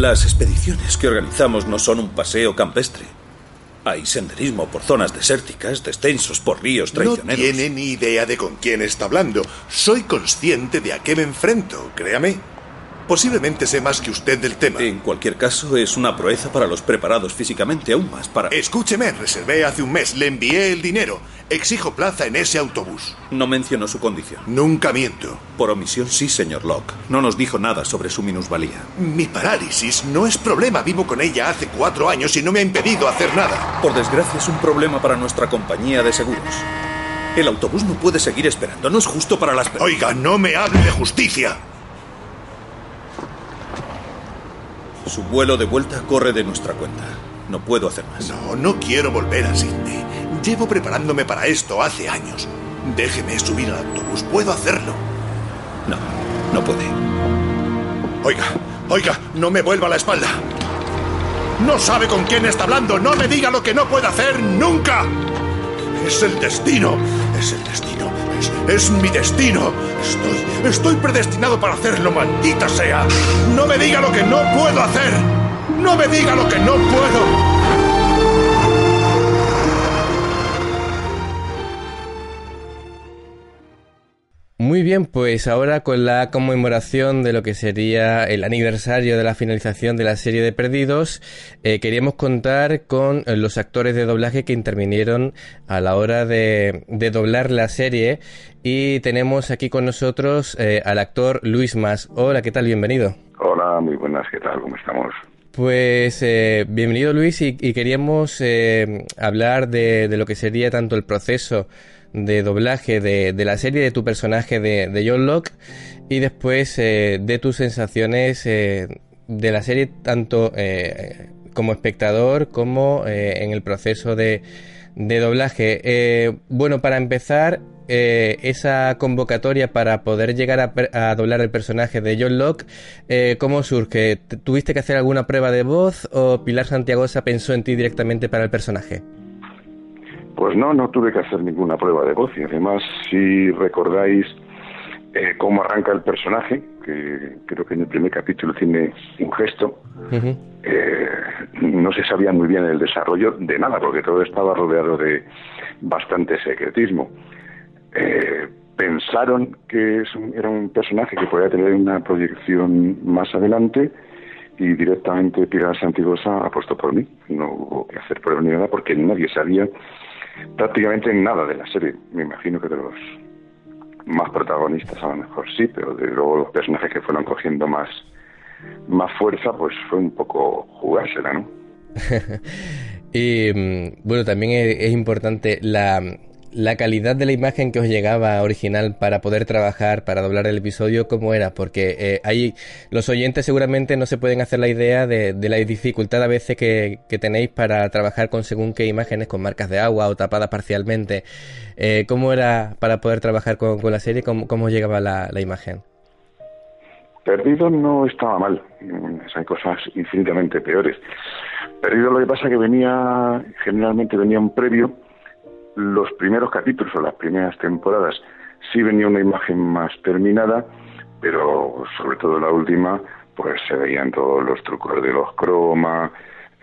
Las expediciones que organizamos no son un paseo campestre. Hay senderismo por zonas desérticas, descensos por ríos traicioneros. No tiene ni idea de con quién está hablando. Soy consciente de a qué me enfrento, créame. Posiblemente sé más que usted del tema. En cualquier caso, es una proeza para los preparados físicamente aún más para... Escúcheme, reservé hace un mes, le envié el dinero. Exijo plaza en ese autobús. No mencionó su condición. Nunca miento. Por omisión sí, señor Locke. No nos dijo nada sobre su minusvalía. Mi parálisis no es problema. Vivo con ella hace cuatro años y no me ha impedido hacer nada. Por desgracia es un problema para nuestra compañía de seguros. El autobús no puede seguir esperando. No es justo para las... Oiga, no me hable de justicia. Su vuelo de vuelta corre de nuestra cuenta. No puedo hacer más. No, no quiero volver a Sydney. Llevo preparándome para esto hace años. Déjeme subir al autobús. Puedo hacerlo. No, no puede. Oiga, oiga, no me vuelva la espalda. No sabe con quién está hablando. No me diga lo que no puede hacer nunca. Es el destino. Es el destino. Es, es, mi destino. Estoy, estoy predestinado para hacerlo, maldita sea. No me diga lo que no puedo hacer. No me diga lo que no puedo. Bien, pues ahora con la conmemoración de lo que sería el aniversario de la finalización de la serie de Perdidos, eh, queríamos contar con los actores de doblaje que intervinieron a la hora de, de doblar la serie y tenemos aquí con nosotros eh, al actor Luis Mas. Hola, ¿qué tal? Bienvenido. Hola, muy buenas, ¿qué tal? ¿Cómo estamos? Pues eh, bienvenido Luis y, y queríamos hablar de, de, lo que sería tanto el proceso de doblaje de, de la serie de tu personaje de, John Locke y después eh, de tus sensaciones eh, de la serie tanto eh, como espectador como en el proceso de, de doblaje. bueno, para empezar, esa convocatoria para poder llegar a, a, doblar el personaje de John Locke, ¿cómo surge? ¿Tuviste que hacer alguna prueba de voz o Pilar Santiagosa pensó en ti directamente para el personaje? Pues no, no tuve que hacer ninguna prueba de voz y además si recordáis eh, cómo arranca el personaje, que creo que en el primer capítulo tiene un gesto, uh -huh. eh, no se sabía muy bien el desarrollo de nada, porque todo estaba rodeado de bastante secretismo. Eh, pensaron que es un, era un personaje que podía tener una proyección más adelante y directamente Pilar Santigosa apostó por mí. No hubo que hacer prueba ni nada porque nadie sabía prácticamente nada de la serie. Me imagino que de los más protagonistas a lo mejor sí, pero de luego los personajes que fueron cogiendo más, más fuerza, pues fue un poco jugársela, ¿no? y bueno, también es, es importante la, la calidad de la imagen que os llegaba original para poder trabajar, para doblar el episodio, ¿cómo era? Porque eh, ahí los oyentes seguramente no se pueden hacer la idea de, la dificultad a veces que, tenéis para trabajar con según qué imágenes, con marcas de agua o tapadas parcialmente. Eh, ¿Cómo era para poder trabajar con, con la serie? ¿Cómo, llegaba la, la, imagen? Perdido no estaba mal. Hay cosas infinitamente peores. Perdido lo que pasa que venía, generalmente venía un previo los primeros capítulos o las primeras temporadas sí venía una imagen más terminada, pero sobre todo la última, pues se veían todos los trucos de los croma.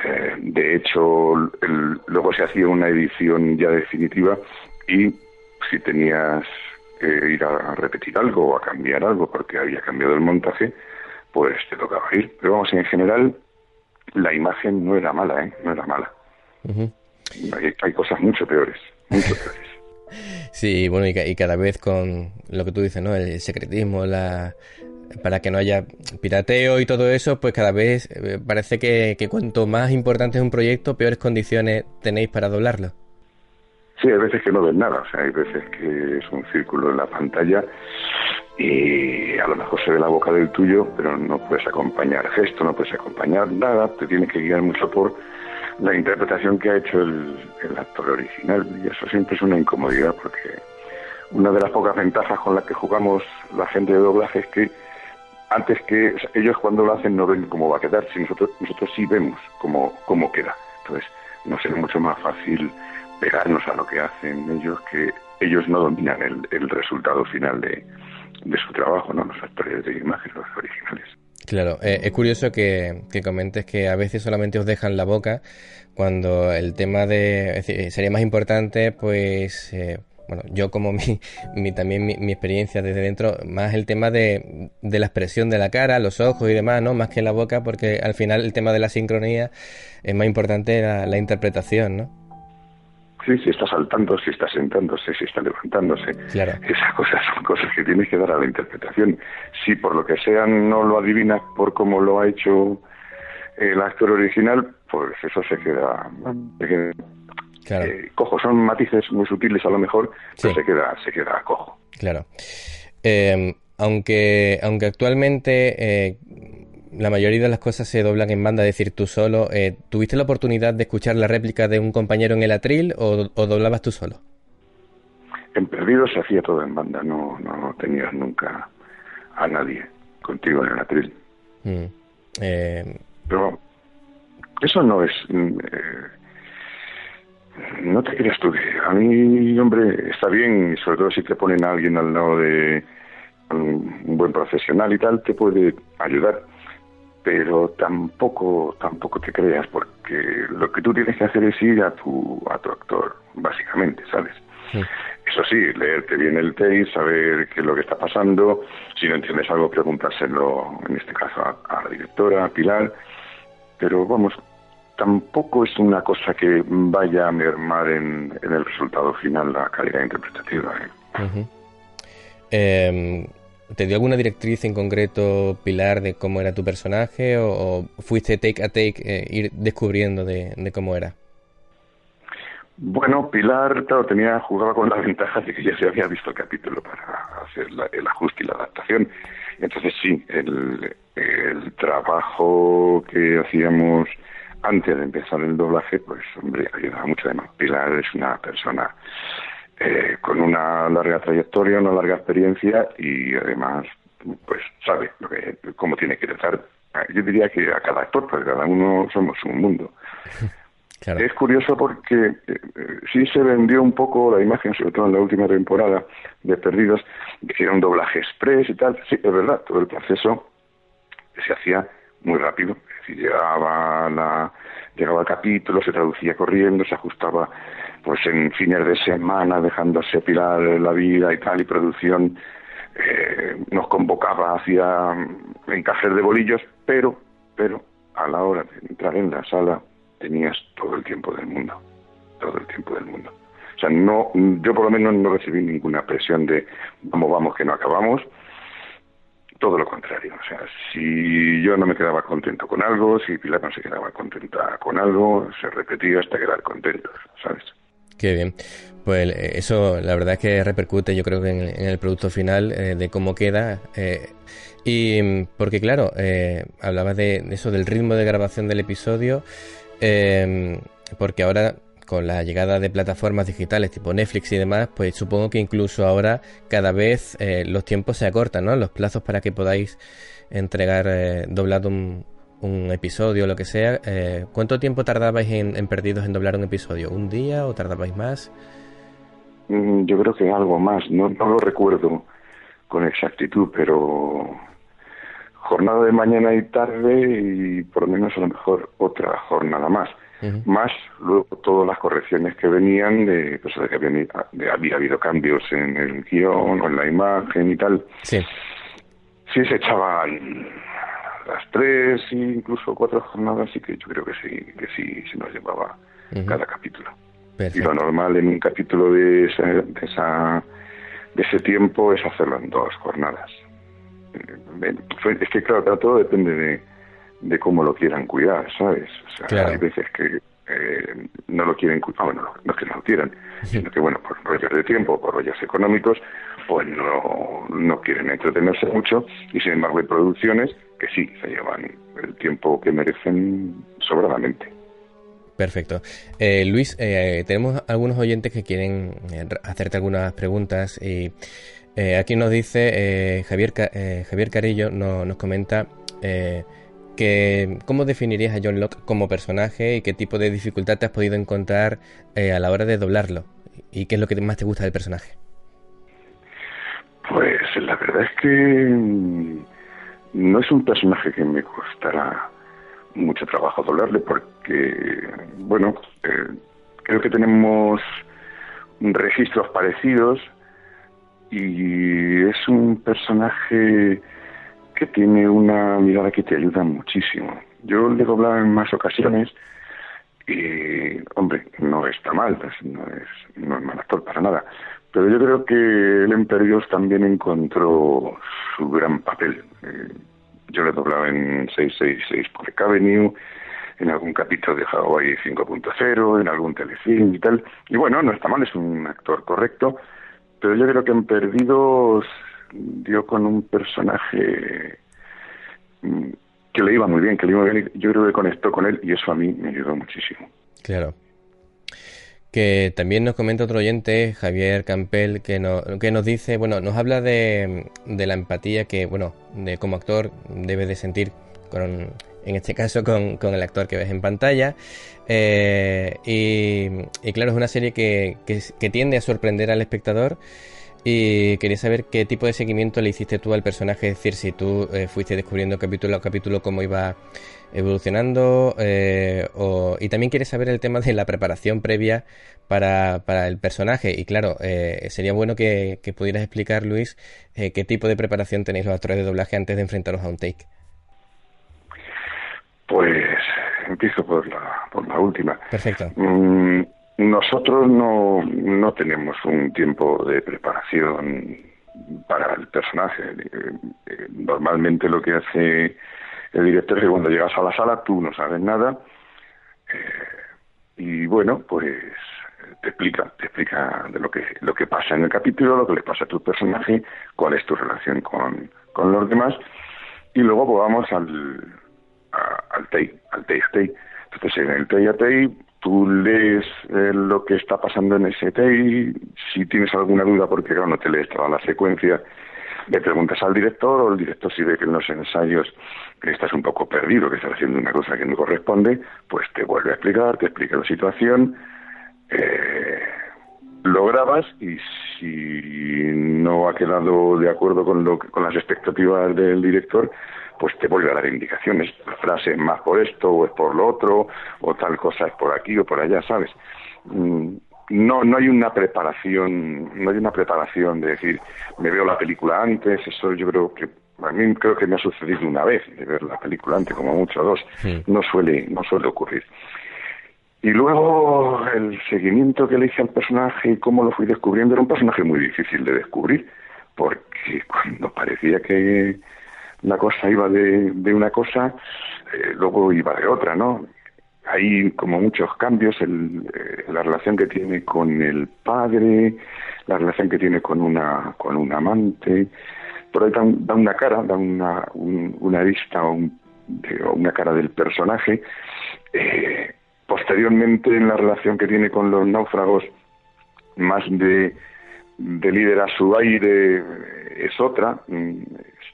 Eh, de hecho, el, luego se hacía una edición ya definitiva y si tenías que ir a repetir algo o a cambiar algo porque había cambiado el montaje, pues te tocaba ir. Pero vamos, en general, la imagen no era mala, ¿eh? No era mala. Uh -huh. hay, hay cosas mucho peores. Sí, bueno, y, y, cada vez con lo que tú dices, ¿no? El secretismo, la para que no haya pirateo y todo eso, pues cada vez eh, parece que, que, cuanto más importante es un proyecto, peores condiciones tenéis para doblarlo. Sí, hay veces que no ves nada, o sea, hay veces que es un círculo en la pantalla y a lo mejor se ve la boca del tuyo, pero no puedes acompañar gesto, no puedes acompañar nada, te tienes que guiar mucho por la interpretación que ha hecho el, actor original y eso siempre es una incomodidad porque una de las pocas ventajas con las que jugamos la gente de doblaje es que antes que ellos cuando lo hacen no ven cómo va a quedar, si nosotros nosotros sí vemos cómo, cómo queda. Entonces nos es mucho más fácil pegarnos a lo que hacen ellos que ellos no dominan el, el resultado final de, de su trabajo, ¿no? Los actores de imagen, los originales. Claro, eh, es curioso que, comentes que a veces solamente os dejan la boca cuando el tema de... sería más importante, pues... Eh, bueno, yo como mi, mi también mi, experiencia desde dentro, más el tema de, de, la expresión de la cara, los ojos y demás, ¿no? Más que la boca, porque al final el tema de la sincronía es más importante la interpretación, ¿no? Sí, si está saltando, si está sentándose, si está levantándose. Esas cosas son cosas que tienes que dar a la interpretación. Si por lo que sea no lo adivinas por cómo lo ha hecho el actor original, pues eso se queda, eh, cojo. Son matices muy sutiles a lo mejor, pero se queda, se queda cojo. Claro. Eh, aunque, aunque actualmente eh, la mayoría de las cosas se doblan en banda, es decir, tú solo. Eh, ¿Tuviste la oportunidad de escuchar la réplica de un compañero en el atril o, doblabas tú solo? En Perdido se hacía todo en banda, no, no, tenías nunca a nadie contigo en el atril. Mm, eh, Pero eso no es... Mm, eh, no te creas tú a mí, hombre, está bien, sobre todo si te ponen a alguien al lado de un buen profesional y tal, te puede ayudar pero tampoco tampoco te creas porque lo que tú tienes que hacer es ir a tu a tu actor básicamente sabes eso sí leerte bien el tape saber qué es lo que está pasando. Si no entiendes algo preguntárselo en este caso a, la directora a Pilar. Pero vamos tampoco es una cosa que vaya a mermar en, el resultado final la calidad interpretativa ¿eh? eh ¿Te dio alguna directriz en concreto, Pilar, de cómo era tu personaje o, fuiste take a take eh, ir descubriendo de, cómo era? Bueno, Pilar, claro, tenía, jugaba con la ventaja de que ya se había visto el capítulo para hacer el ajuste y la adaptación. Entonces sí, el, el trabajo que hacíamos antes de empezar el doblaje, pues hombre, ayudaba mucho además. Pilar es una persona eh, con una larga trayectoria, una larga experiencia y además, pues sabe lo que, cómo tiene que tratar. Yo diría que a cada actor, porque cada uno somos un mundo. Es curioso porque eh, sí se vendió un poco la imagen, sobre todo en la última temporada de Perdidos, de que era un doblaje express y tal. Sí, es verdad, todo el proceso se hacía muy rápido. Decir, llegaba, la, llegaba el capítulo, se traducía corriendo, se ajustaba pues en fines de semana, dejándose pilar la vida y tal, y producción eh, nos convocaba hacia encajes de bolillos, pero, pero a la hora de entrar en la sala tenías todo el tiempo del mundo, todo el tiempo del mundo. O sea, no, yo por lo menos no recibí ninguna presión de vamos, vamos, que no acabamos. Todo lo contrario. O sea, si yo no me quedaba contento con algo, si Pilar no se quedaba contenta con algo, se repetía hasta quedar contentos, ¿sabes? Qué bien. Pues eh, eso la verdad es que repercute yo creo que en, el producto final eh, de cómo queda. Eh, y porque claro, hablabas de, eso, del ritmo de grabación del episodio, porque ahora con la llegada de plataformas digitales tipo Netflix y demás, pues supongo que incluso ahora cada vez los tiempos se acortan, ¿no? Los plazos para que podáis entregar doblado un, un episodio o lo que sea, eh, ¿cuánto tiempo tardabais en, Perdidos en doblar un episodio? ¿Un día o tardabais más? Mm, yo creo que algo más, no, no lo recuerdo con exactitud, pero jornada de mañana y tarde y por lo menos a lo mejor otra jornada más. Más luego todas las correcciones que venían de, pues, de que había, había, habido cambios en el guion o en la imagen y tal. Sí. Sí se echaban las tres incluso cuatro jornadas sí que yo creo que sí que sí se nos llevaba cada capítulo. Y lo normal en un capítulo de ese, de esa de ese tiempo es hacerlo en dos jornadas. Eh, es que claro, todo depende de, de cómo lo quieran cuidar sabes o sea, hay veces que eh, no lo quieren cuidar bueno no, es que no lo quieran sino que bueno por rollos de tiempo por rollos económicos pues no, no quieren entretenerse mucho y sin embargo hay producciones que sí, se llevan el tiempo que merecen sobradamente. Perfecto. Eh, Luis, eh, tenemos algunos oyentes que quieren eh, hacerte algunas preguntas y aquí nos dice Javier, Javier Carillo, nos comenta que cómo definirías a John Locke como personaje y qué tipo de dificultad te has podido encontrar a la hora de doblarlo y qué es lo que más te gusta del personaje. Pues la verdad es que no es un personaje que me costará mucho trabajo doblarle porque, bueno, eh, creo que tenemos registros parecidos y es un personaje que tiene una mirada que te ayuda muchísimo. Yo le he doblado en más ocasiones y, hombre, no está mal, no es, no es mal actor para nada. Pero yo creo que él en Perdidos también encontró su gran papel. Eh, yo le he doblado en 666 por Avenue, en algún capítulo de Hawaii 5.0, en algún telefilm y tal. Y bueno, no está mal, es un actor correcto, pero yo creo que en Perdidos dio con un personaje mm, que le iba muy bien, que le iba muy bien, y yo creo que conectó con él y eso a mí me ayudó muchísimo. Claro. Que también nos comenta otro oyente, Javier Campel, que, no, que nos dice, bueno, nos habla de, la empatía que, bueno, de como actor debe de sentir con, en este caso con, con, el actor que ves en pantalla. Eh, y, claro, es una serie que, que, que, tiende a sorprender al espectador y quería saber qué tipo de seguimiento le hiciste tú al personaje, es decir, si tú eh, fuiste descubriendo capítulo a capítulo cómo iba evolucionando, eh, y también quieres saber el tema de la preparación previa para, para el personaje. Y claro, eh, sería bueno que, pudieras explicar, Luis, qué tipo de preparación tenéis los actores de doblaje antes de enfrentaros a un take. Pues empiezo por la, por la última. Perfecto. Mm, nosotros no, no tenemos un tiempo de preparación para el personaje. Eh, normalmente lo que hace el director es que cuando llegas a la sala tú no sabes nada eh, y bueno, pues te explica, te explica de lo que lo que pasa en el capítulo, lo que le pasa a tu personaje, cuál es tu relación con, con los demás y luego vamos al al take, al take, Entonces en el take a take tú lees eh, lo que está pasando en y si tienes alguna duda, porque claro, no te lees toda la secuencia, le preguntas al director o el director si ve que en los ensayos estás un poco perdido, que estás haciendo una cosa que no corresponde, pues te vuelve a explicar, te explica la situación, eh, lo grabas y si no ha quedado de acuerdo con, lo, con las expectativas del director, pues te vuelve a dar indicaciones. La frase es más por esto o es por lo otro, o tal cosa es por aquí o por allá, ¿sabes? Mm, no, no hay una preparación, no hay una preparación de decir, me veo la película antes, eso yo creo que a mí creo que me ha sucedido una vez de ver la película antes, como mucho dos, no suele, no suele ocurrir. Y luego el seguimiento que le hice al personaje y cómo lo fui descubriendo era un personaje muy difícil de descubrir, porque cuando parecía que la cosa iba de, de una cosa, eh, luego iba de otra, ¿no? Hay como muchos cambios, el, eh, la relación que tiene con el padre, la relación que tiene con una, con un amante, por ahí da, una cara, da una, una vista o, una cara del personaje. Eh, posteriormente, en la relación que tiene con los náufragos, más de, de líder a su aire, es otra, mm,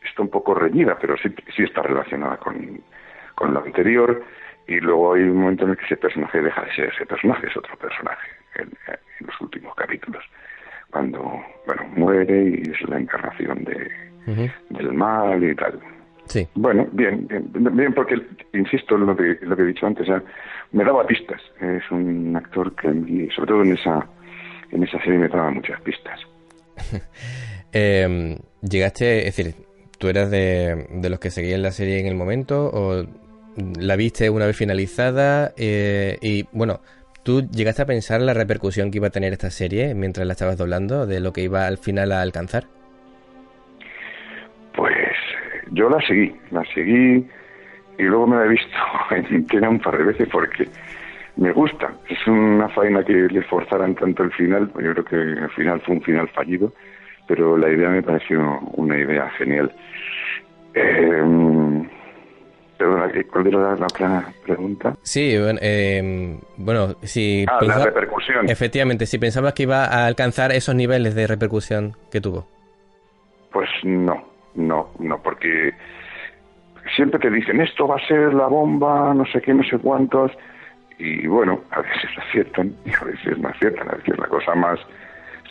está un poco reñida, pero sí, sí está relacionada con, con lo anterior. Y luego hay un momento en el que ese personaje deja de ser ese personaje, es otro personaje en, los últimos capítulos. Cuando, bueno, muere y es la encarnación de, del mal y tal. Sí. Bueno, bien, bien, porque, insisto en lo que, lo que he dicho antes, me daba pistas. Es un actor que, sobre todo en esa, en esa serie, me daba muchas pistas. eh, llegaste, es decir, ¿Tú eras de, los que seguían la serie en el momento o la viste una vez finalizada? Eh, y bueno, ¿tú llegaste a pensar la repercusión que iba a tener esta serie mientras la estabas doblando, de lo que iba al final a alcanzar? Pues yo la seguí, la seguí y luego me la he visto entera un par de veces porque me gusta. Es una faena que le forzaran tanto el final, yo creo que el final fue un final fallido pero la idea me pareció una idea genial. Eh, ¿Cuál era la otra pregunta? Sí, bueno, eh, bueno si... Ah, la repercusión. Efectivamente, si pensabas que iba a alcanzar esos niveles de repercusión que tuvo. Pues no, no, no, porque siempre te dicen esto va a ser la bomba, no sé qué, no sé cuántos, y bueno, a veces aciertan y a veces no aciertan, a veces la cosa más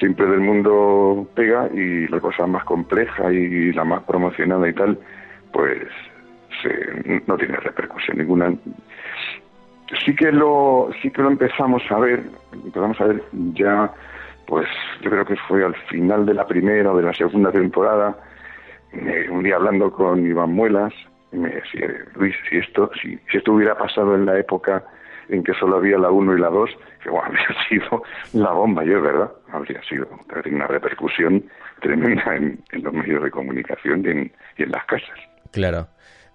siempre del mundo pega y la cosa más compleja y la más promocionada y tal, pues no tiene repercusión ninguna. Sí que lo, sí que lo empezamos a ver, empezamos a ver ya, pues yo creo que fue al final de la primera o de la segunda temporada, un día hablando con Iván Muelas, me decía, Luis, si esto, si, si esto hubiera pasado en la época en que solo había la 1 y la 2, que bueno, habría sido la bomba, yo, ¿verdad? Habría sido una repercusión tremenda en, los medios de comunicación y en, y en las casas. Claro.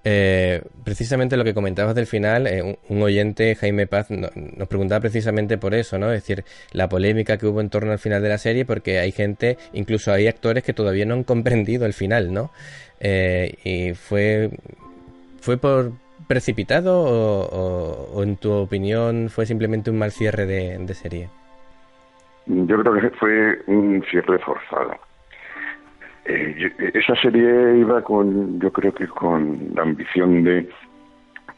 Eh, precisamente lo que comentabas del final, eh, un, oyente, Jaime Paz, nos preguntaba precisamente por eso, ¿no? Es decir, la polémica que hubo en torno al final de la serie, porque hay gente, incluso hay actores que todavía no han comprendido el final, ¿no? Eh, y fue, fue por precipitado o, en tu opinión fue simplemente un mal cierre de serie. Yo creo que fue un cierre forzado eh, esa serie iba con, yo creo que con la ambición de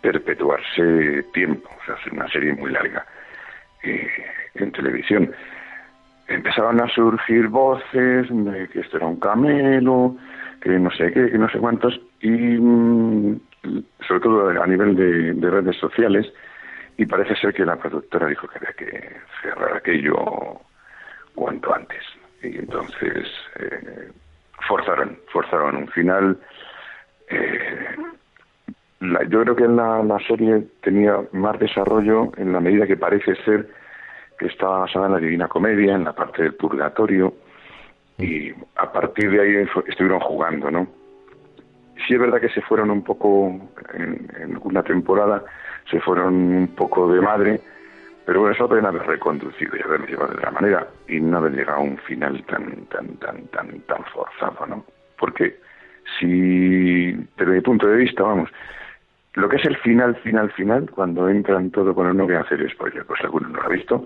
perpetuarse tiempo, o sea, hacer una serie muy larga eh, en televisión. Empezaban a surgir voces de que esto era un camelo, que no sé qué, que no sé cuántos, y mm, sobre todo a nivel de, redes sociales, y parece ser que la productora dijo que había que cerrar aquello cuanto antes. Y entonces eh, forzaron, forzaron un final. Eh, yo creo que la, la serie tenía más desarrollo en la medida que parece ser que estaba basada en la Divina Comedia, en la parte del purgatorio, y a partir de ahí estuvieron jugando, ¿no? Sí es verdad que se fueron un poco, en, en una temporada, se fueron un poco de madre, pero bueno, eso pueden haber reconducido y haberlo llevado de otra manera y no haber llegado a un final tan, tan, tan, tan, tan forzado, ¿no? Porque si, desde mi punto de vista, vamos, lo que es el final, final, final, cuando entran todo, bueno, no voy a hacer spoiler, pues alguno no lo ha visto,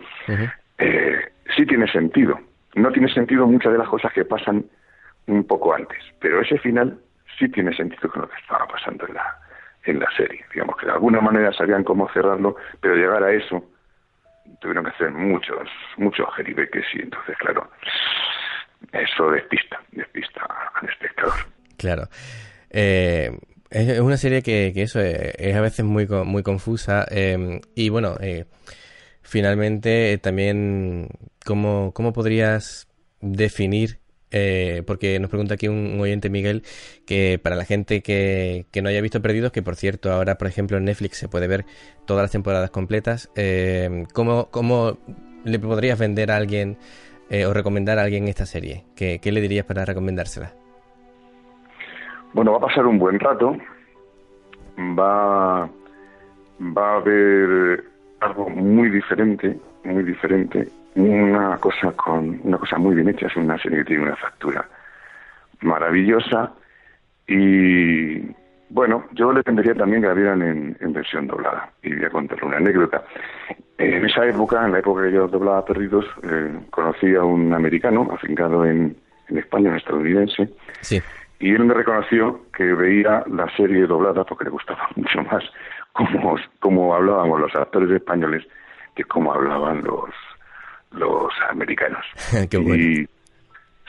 eh, sí tiene sentido. No tiene sentido muchas de las cosas que pasan un poco antes, pero ese final sí tiene sentido con lo que estaba pasando en la, en la serie. Digamos que de alguna manera sabían cómo cerrarlo, pero llegar a eso tuvieron que hacer muchos, muchos jeribeques y entonces, claro, eso despista, despista al espectador. Claro. Eh, es una serie que, que eso es, a veces muy, muy confusa eh, y bueno, eh, finalmente también, ¿cómo, ¿cómo podrías definir eh, porque nos pregunta aquí un, oyente Miguel que para la gente que, no haya visto Perdidos, que por cierto ahora por ejemplo en Netflix se puede ver todas las temporadas completas, eh, ¿cómo, le podrías vender a alguien eh, o recomendar a alguien esta serie? ¿Qué, le dirías para recomendársela? Bueno, va a pasar un buen rato, va, va a haber algo muy diferente, muy diferente una cosa con una cosa muy bien hecha, es una serie que tiene una factura maravillosa y bueno, yo le tendría también que la vieran en, versión doblada y voy a contarle una anécdota. En esa época, en la época que yo doblaba Perdidos, eh, conocí a un americano afincado en, en España, un estadounidense, sí. y él me reconoció que veía la serie doblada porque le gustaba mucho más cómo, cómo hablábamos los actores españoles que cómo hablaban los, los americanos. Qué bueno. Y,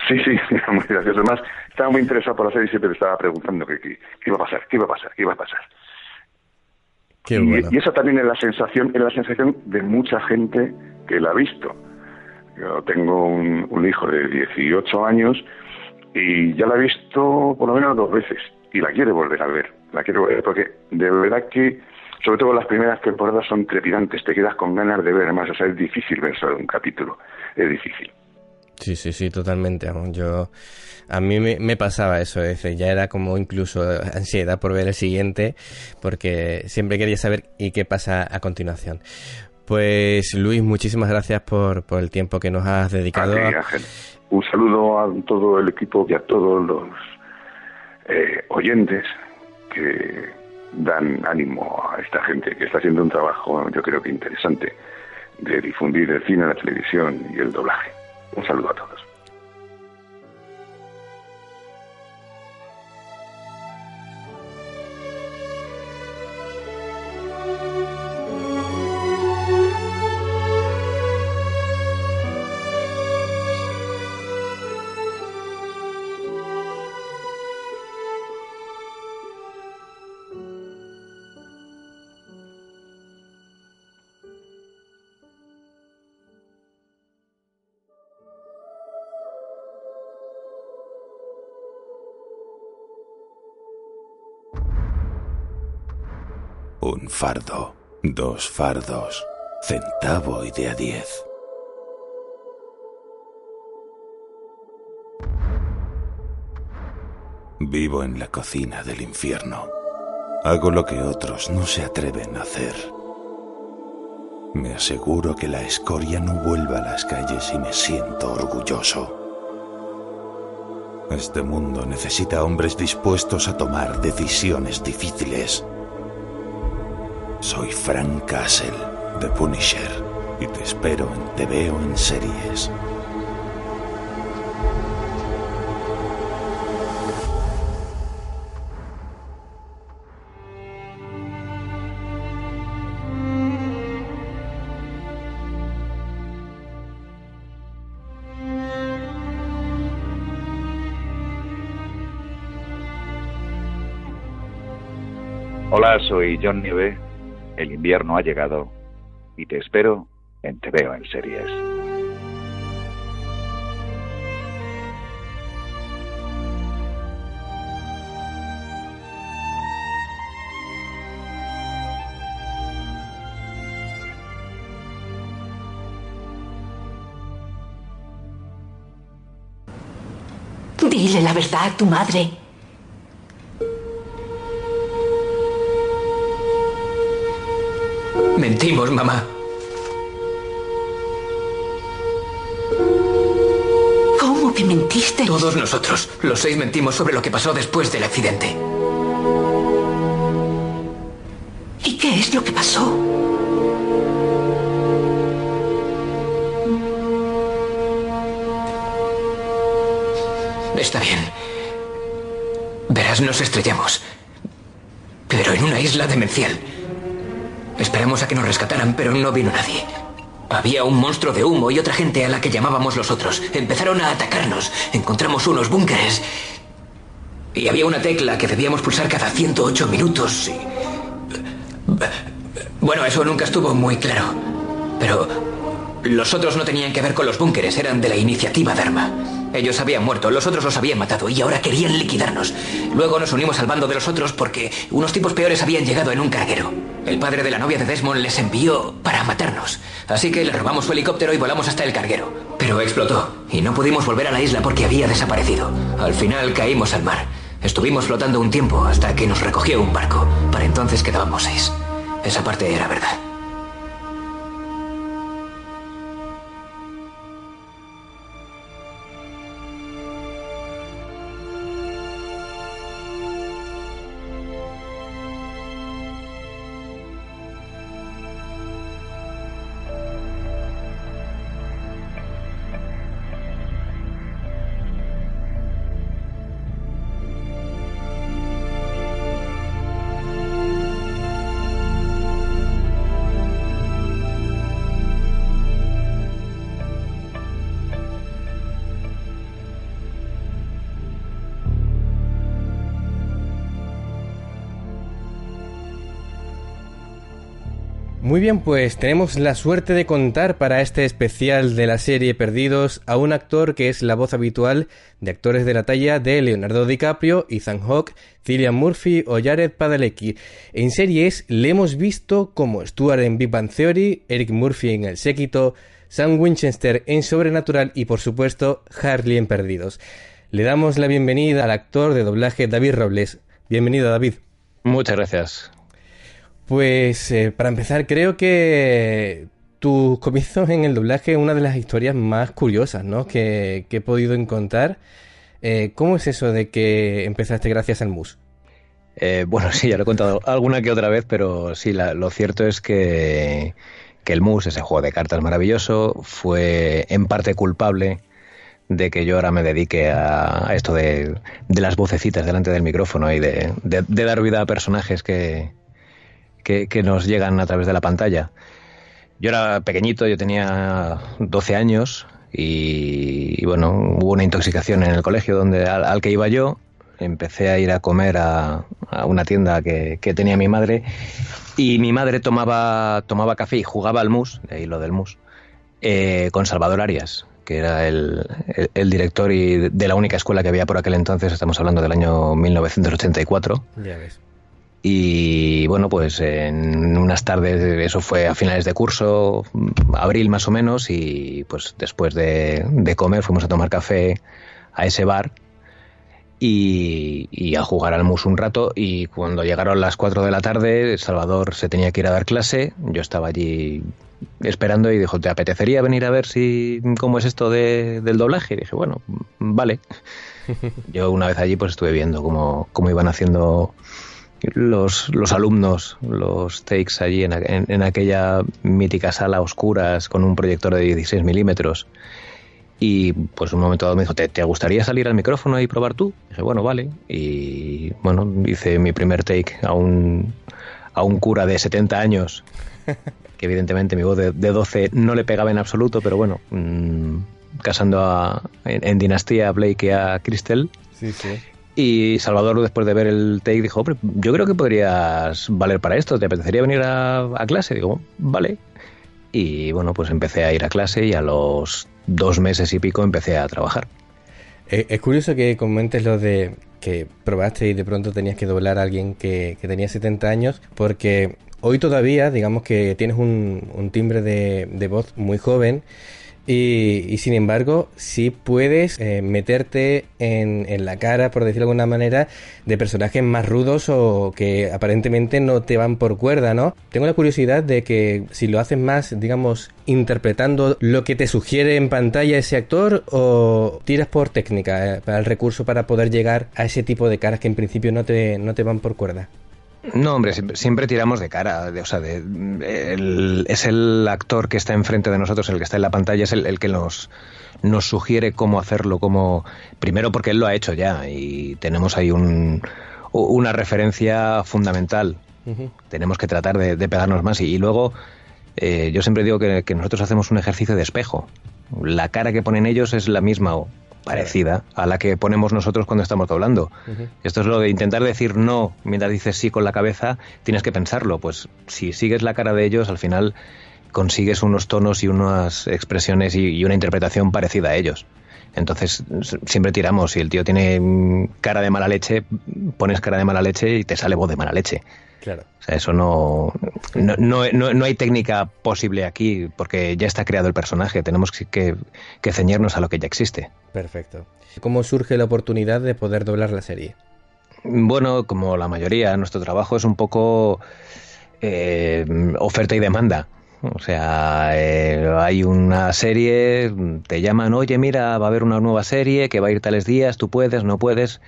sí, sí, muy gracioso. Además, estaba muy interesado por la serie siempre estaba preguntando qué, qué, iba a pasar, qué iba a pasar, qué iba a pasar. Qué y, y, esa también es la sensación, es la sensación de mucha gente que la ha visto. Yo tengo un, un hijo de 18 años y ya la ha visto por lo menos dos veces y la quiere volver a ver. La quiere volver porque de verdad que sobre todo las primeras temporadas son trepidantes, te quedas con ganas de ver más, o sea, es difícil ver solo un capítulo, es difícil. Sí, sí, sí, totalmente. Yo, a mí me, pasaba eso, ya era como incluso ansiedad por ver el siguiente, porque siempre quería saber y qué pasa a continuación. Pues Luis, muchísimas gracias por, por el tiempo que nos has dedicado. Un saludo a todo el equipo y a todos los eh, oyentes que dan ánimo a esta gente que está haciendo un trabajo, yo creo que interesante, de difundir el cine, la televisión y el doblaje. Un saludo a todos. Fardo, dos fardos, centavo y de a diez. Vivo en la cocina del infierno. Hago lo que otros no se atreven a hacer. Me aseguro que la escoria no vuelva a las calles y me siento orgulloso. Este mundo necesita hombres dispuestos a tomar decisiones difíciles. Soy Frank Castle, The Punisher, y te espero en Te veo en series. Hola, soy John Nieve. El invierno ha llegado y te espero en Te veo en series. Dile la verdad a tu madre. Mentimos, mamá. ¿Cómo que mentiste? Todos nosotros, los seis mentimos sobre lo que pasó después del accidente. ¿Y qué es lo que pasó? Está bien. Verás, nos estrellamos. Pero en una isla demencial. Esperamos a que nos rescataran, pero no vino nadie. Había un monstruo de humo y otra gente a la que llamábamos los otros. Empezaron a atacarnos. Encontramos unos búnkeres. Y había una tecla que debíamos pulsar cada 108 minutos. Y... Bueno, eso nunca estuvo muy claro. Pero los otros no tenían que ver con los búnkeres, eran de la iniciativa Dharma. Ellos habían muerto, los otros los habían matado y ahora querían liquidarnos. Luego nos unimos al bando de los otros porque unos tipos peores habían llegado en un carguero. El padre de la novia de Desmond les envió para matarnos. Así que le robamos su helicóptero y volamos hasta el carguero. Pero explotó y no pudimos volver a la isla porque había desaparecido. Al final caímos al mar. Estuvimos flotando un tiempo hasta que nos recogió un barco. Para entonces quedábamos seis. Esa parte era verdad. Muy bien, pues tenemos la suerte de contar para este especial de la serie Perdidos a un actor que es la voz habitual de actores de la talla de Leonardo DiCaprio, Ethan Hawke, Cillian Murphy o Jared Padalecki. En series le hemos visto como Stuart en Big Bang Theory, Eric Murphy en El Séquito, Sam Winchester en Sobrenatural y por supuesto Harley en Perdidos. Le damos la bienvenida al actor de doblaje David Robles. Bienvenido David. Muchas gracias. Pues eh, para empezar, creo que tus comienzos en el doblaje es una de las historias más curiosas ¿no? que, he podido encontrar. Eh, ¿Cómo es eso de que empezaste gracias al MUS? Eh, bueno, sí, ya lo he contado alguna que otra vez, pero sí, lo cierto es que, que el MUS, ese juego de cartas maravilloso, fue en parte culpable de que yo ahora me dedique a, a esto de, las vocecitas delante del micrófono y de, de dar vida a personajes que, que, nos llegan a través de la pantalla. Yo era pequeñito, yo tenía 12 años y, bueno, hubo una intoxicación en el colegio donde al, que iba yo. Empecé a ir a comer a, una tienda que, tenía mi madre y mi madre tomaba, tomaba café y jugaba al mus, de ahí lo del mus, eh, con Salvador Arias, que era el, director y de la única escuela que había por aquel entonces, estamos hablando del año 1984. Ya ves Y bueno, pues en unas tardes, eso fue a finales de curso, abril más o menos, y pues después de, comer fuimos a tomar café a ese bar y, a jugar al mus un rato. Y cuando llegaron las 4 de la tarde, Salvador se tenía que ir a dar clase, yo estaba allí esperando y dijo, ¿te apetecería venir a ver si cómo es esto de, del doblaje? Y dije, bueno, vale. Yo una vez allí pues estuve viendo cómo, cómo iban haciendo los, los alumnos, los takes allí en, en, aquella mítica sala oscuras con un proyector de 16 milímetros. Y pues un momento dado me dijo, ¿Te, ¿te, gustaría salir al micrófono y probar tú? dije, bueno, vale. Y bueno, hice mi primer take a un, a un cura de 70 años, que evidentemente mi voz de, 12 no le pegaba en absoluto, pero bueno, mm, casando a, en, Dinastía a Blake y a Crystal. Sí, sí. Y Salvador, después de ver el take, dijo, yo creo que podrías valer para esto, ¿te apetecería venir a, clase? Digo, vale. Y bueno, pues empecé a ir a clase y a los dos meses y pico empecé a trabajar. Eh, es curioso que comentes lo de que probaste y de pronto tenías que doblar a alguien que, tenía 70 años, porque hoy todavía, digamos que tienes un, timbre de, de voz muy joven y, sin embargo, sí puedes eh, meterte en, la cara, por decirlo de alguna manera, de personajes más rudos o que aparentemente no te van por cuerda, ¿no? Tengo la curiosidad de que si lo haces más, digamos, interpretando lo que te sugiere en pantalla ese actor o tiras por técnica, eh, para el recurso para poder llegar a ese tipo de caras que en principio no te, no te van por cuerda. No, hombre, siempre, tiramos de cara. o sea, es el actor que está enfrente de nosotros, el que está en la pantalla, es el, que nos, nos sugiere cómo hacerlo, cómo primero porque él lo ha hecho ya y tenemos ahí un, una referencia fundamental. Tenemos que tratar de, pegarnos más y, luego eh, yo siempre digo que, que, nosotros hacemos un ejercicio de espejo. La cara que ponen ellos es la misma o parecida a la que ponemos nosotros cuando estamos doblando. Esto es lo de intentar decir no mientras dices sí con la cabeza, tienes que pensarlo. Pues si sigues la cara de ellos, al final consigues unos tonos y unas expresiones y, una interpretación parecida a ellos. Entonces siempre tiramos. Si el tío tiene cara de mala leche, pones cara de mala leche y te sale voz de mala leche. Claro. O sea, eso no no, no, no, hay técnica posible aquí porque ya está creado el personaje. Tenemos que, que, ceñirnos a lo que ya existe. Perfecto. ¿Cómo surge la oportunidad de poder doblar la serie? Bueno, como la mayoría, nuestro trabajo es un poco eh, oferta y demanda. O sea, eh, hay una serie, te llaman, oye, mira, va a haber una nueva serie que va a ir tales días, tú puedes, no puedes.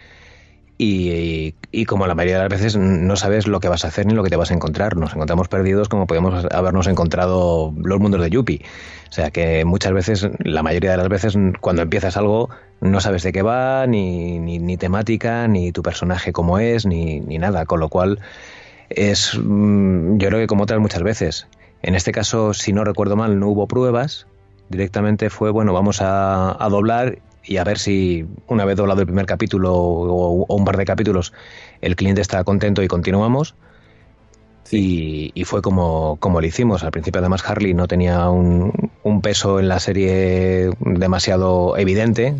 Y, como la mayoría de las veces no sabes lo que vas a hacer ni lo que te vas a encontrar. Nos encontramos perdidos como podemos habernos encontrado los mundos de Yuppie. O sea que muchas veces, la mayoría de las veces, cuando empiezas algo, no sabes de qué va, ni, ni, temática, ni tu personaje cómo es, ni, ni nada. Con lo cual es, mm, yo creo que como otras muchas veces. En este caso, si no recuerdo mal, no hubo pruebas. Directamente fue, bueno, vamos a, a doblar y a ver si una vez doblado el primer capítulo o, un par de capítulos el cliente está contento y continuamos. Y, fue como, como lo hicimos. Al principio además Harley no tenía un, peso en la serie demasiado evidente,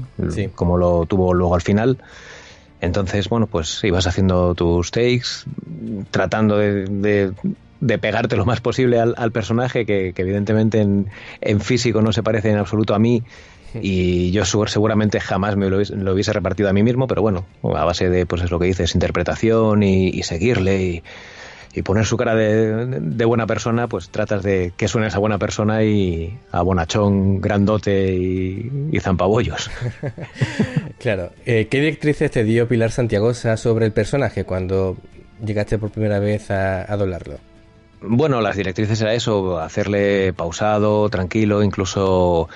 como lo tuvo luego al final. Entonces, bueno, pues ibas haciendo tus takes, tratando de, de, pegarte lo más posible al, personaje, que, evidentemente en, en, físico no se parece en absoluto a mí, y yo seguramente jamás me lo, hubiese repartido a mí mismo, pero bueno, a base de, pues es lo que dices, interpretación y, seguirle y, poner su cara de, buena persona, pues tratas de que suene esa buena persona y a bonachón, grandote y, zampabollos. claro. Eh, ¿Qué directrices te dio Pilar Santiagosa sobre el personaje cuando llegaste por primera vez a, a doblarlo? Bueno, las directrices era eso, hacerle pausado, tranquilo, incluso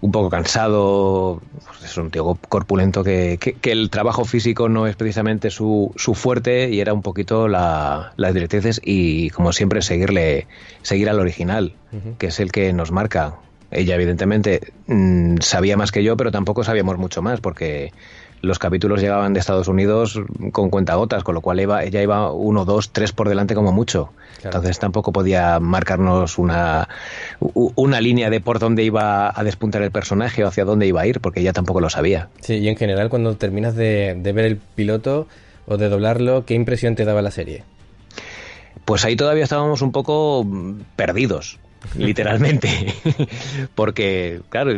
un poco cansado. Pues es un tío corpulento que, que, el trabajo físico no es precisamente su, su fuerte y era un poquito la, las directrices y como siempre seguirle, seguir al original, que es el que nos marca. Ella evidentemente mm, sabía más que yo, pero tampoco sabíamos mucho más porque los capítulos llegaban de Estados Unidos con cuentagotas, con lo cual ella iba uno, dos, tres por delante como mucho. Entonces tampoco podía marcarnos una, una línea de por dónde iba a despuntar el personaje o hacia dónde iba a ir, porque ella tampoco lo sabía. Sí, y en general cuando terminas de, ver el piloto o de doblarlo, ¿qué impresión te daba la serie? pues ahí todavía estábamos un poco perdidos, literalmente. Porque, claro,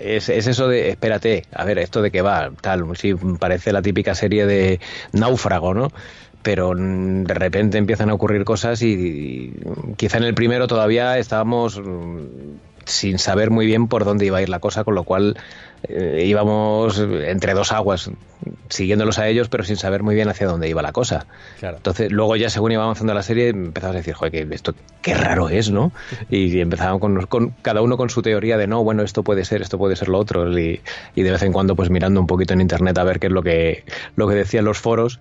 es, es, eso de, espérate, a ver, esto de qué va, tal, sí, parece la típica serie de náufrago, ¿no? Pero de repente empiezan a ocurrir cosas y quizá en el primero todavía estábamos sin saber muy bien por dónde iba a ir la cosa, con lo cual eh, íbamos entre dos aguas, siguiéndolos a ellos, pero sin saber muy bien hacia dónde iba la cosa. Entonces, luego ya según iba avanzando la serie, empezamos a decir, joder, que esto qué raro es, ¿no? Y, empezaban con, cada uno con su teoría de, no, bueno, esto puede ser, esto puede ser lo otro, y, de vez en cuando, pues mirando un poquito en internet a ver qué es lo que, lo que decían los foros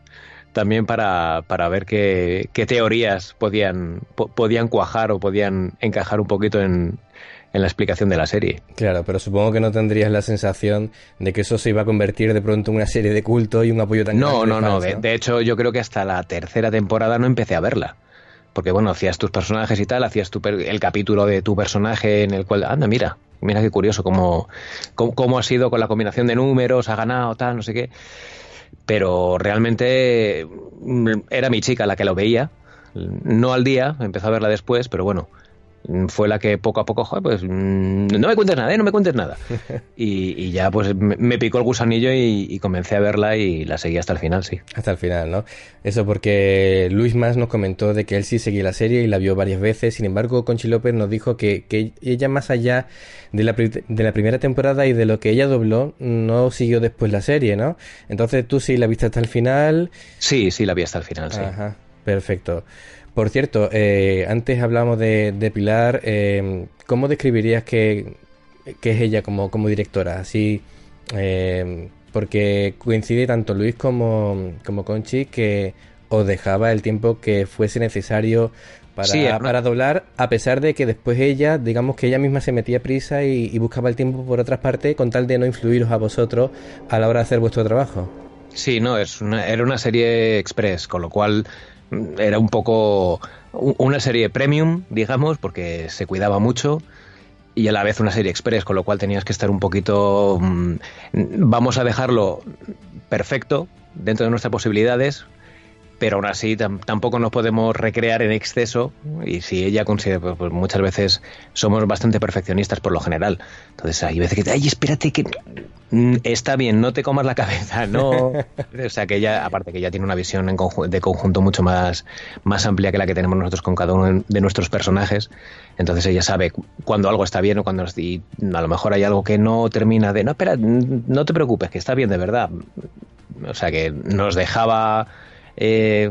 también para, para ver qué, qué teorías podían, podían cuajar o podían encajar un poquito en, en la explicación de la serie. Claro, pero supongo que no tendrías la sensación de que eso se iba a convertir de pronto en una serie de culto y un apoyo tan No, no, no. De, hecho, yo creo que hasta la tercera temporada no empecé a verla. Porque bueno, hacías tus personajes y tal, hacías tu el capítulo de tu personaje en el cual, anda, mira, mira qué curioso cómo, cómo, ha sido con la combinación de números, ha ganado, tal, no sé qué. Pero realmente mm, era mi chica la que lo veía, no al día, empezó a verla después, pero bueno, fue la que poco a poco, joder, pues mm, no me cuentes nada, ¿eh? no me cuentes nada. Y, ya pues me, picó el gusanillo y, comencé a verla y la seguí hasta el final, sí. Hasta el final, ¿no? Eso porque Luis Más nos comentó de que él sí seguía la serie y la vio varias veces, sin embargo Conchi López nos dijo que, que ella más allá de la, de la primera temporada y de lo que ella dobló, no siguió después la serie, ¿no? Entonces tú sí la viste hasta el final. Sí, sí la vi hasta el final, sí. Ajá, perfecto. Por cierto, eh, antes hablamos de, Pilar. Eh, ¿Cómo describirías que, es ella como, como directora? Así, eh, porque coincide tanto Luis como, como Conchi que os dejaba el tiempo que fuese necesario para, para doblar, a pesar de que después ella, digamos que ella misma se metía prisa y, buscaba el tiempo por otras partes con tal de no influiros a vosotros a la hora de hacer vuestro trabajo. Sí, no, es una, era una serie express, con lo cual era un poco una serie premium, digamos, porque se cuidaba mucho y a la vez una serie express, con lo cual tenías que estar un poquito... Mm, vamos a dejarlo perfecto dentro de nuestras posibilidades, pero aún así tampoco nos podemos recrear en exceso y si ella considera, pues, pues, muchas veces somos bastante perfeccionistas por lo general. Entonces hay veces que, ay, espérate que mm, está bien, no te comas la cabeza, no. o sea que ella, aparte que ella tiene una visión de conjunto mucho más, más amplia que la que tenemos nosotros con cada uno de nuestros personajes. Entonces ella sabe cuando algo está bien o cuando y a lo mejor hay algo que no termina de, no, espera, no te preocupes, que está bien de verdad. O sea que nos dejaba eh,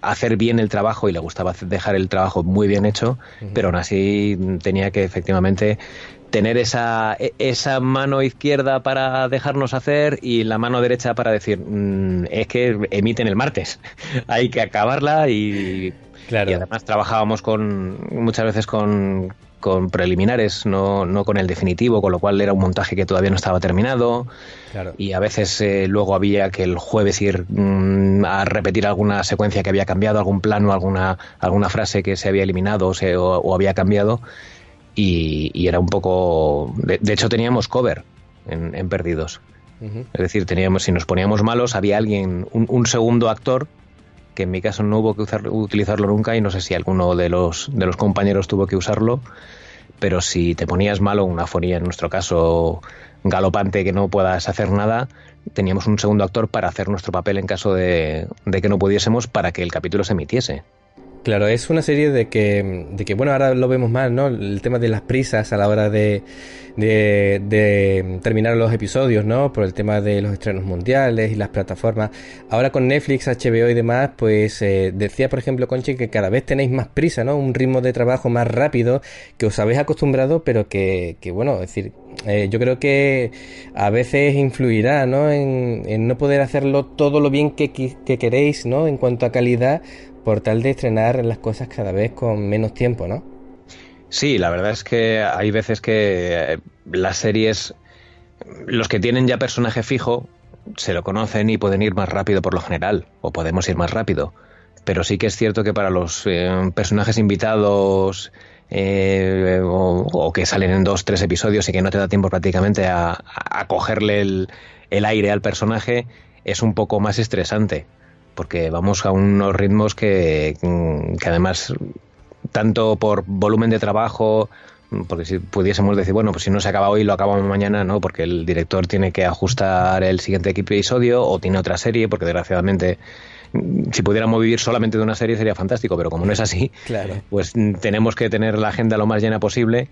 hacer bien el trabajo y le gustaba dejar el trabajo muy bien hecho, pero aún así tenía que efectivamente tener esa, e, esa mano izquierda para dejarnos hacer y la mano derecha para decir, mm, es que emiten el martes, hay que acabarla y, y además trabajábamos con muchas veces con, con preliminares, no, no con el definitivo, con lo cual era un montaje que todavía no estaba terminado. Y a veces eh, luego había que el jueves ir mm, a repetir alguna secuencia que había cambiado, algún plano, alguna, alguna frase que se había eliminado o, había cambiado. Y, era un poco. De, hecho, teníamos cover en, Perdidos. Es decir, teníamos, si nos poníamos malos, había alguien, un, segundo actor que en mi caso no hubo que utilizarlo nunca y no sé si alguno de los, de los compañeros tuvo que usarlo, pero si te ponías malo, una fonía en nuestro caso galopante que no puedas hacer nada, teníamos un segundo actor para hacer nuestro papel en caso de, de que no pudiésemos para que el capítulo se emitiese. Claro, es una serie de que, de que, bueno, ahora lo vemos más, ¿no? El tema de las prisas a la hora de, de, terminar los episodios, ¿no? Por el tema de los estrenos mundiales y las plataformas. Ahora con Netflix, HBO y demás, pues eh, decía, por ejemplo, Conchi, que cada vez tenéis más prisa, ¿no? Un ritmo de trabajo más rápido, que os habéis acostumbrado, pero que, que bueno, es decir, eh, yo creo que a veces influirá, ¿no? En, en, no poder hacerlo todo lo bien que queréis, ¿no? En cuanto a calidad, por tal de estrenar las cosas cada vez con menos tiempo, ¿no? Sí, la verdad es que hay veces que eh, las series, los que tienen ya personaje fijo, se lo conocen y pueden ir más rápido por lo general, o podemos ir más rápido. Pero sí que es cierto que para los eh, personajes invitados eh, o, que salen en dos, tres episodios y que no te da tiempo prácticamente a, cogerle el, aire al personaje, es un poco más estresante porque vamos a unos ritmos que, que además, tanto por volumen de trabajo, porque si pudiésemos decir, bueno, pues si no se acaba hoy, lo acabamos mañana, ¿no? Porque el director tiene que ajustar el siguiente episodio o tiene otra serie, porque desgraciadamente si pudiéramos vivir solamente de una serie sería fantástico, pero como no es así, pues tenemos que tener la agenda lo más llena posible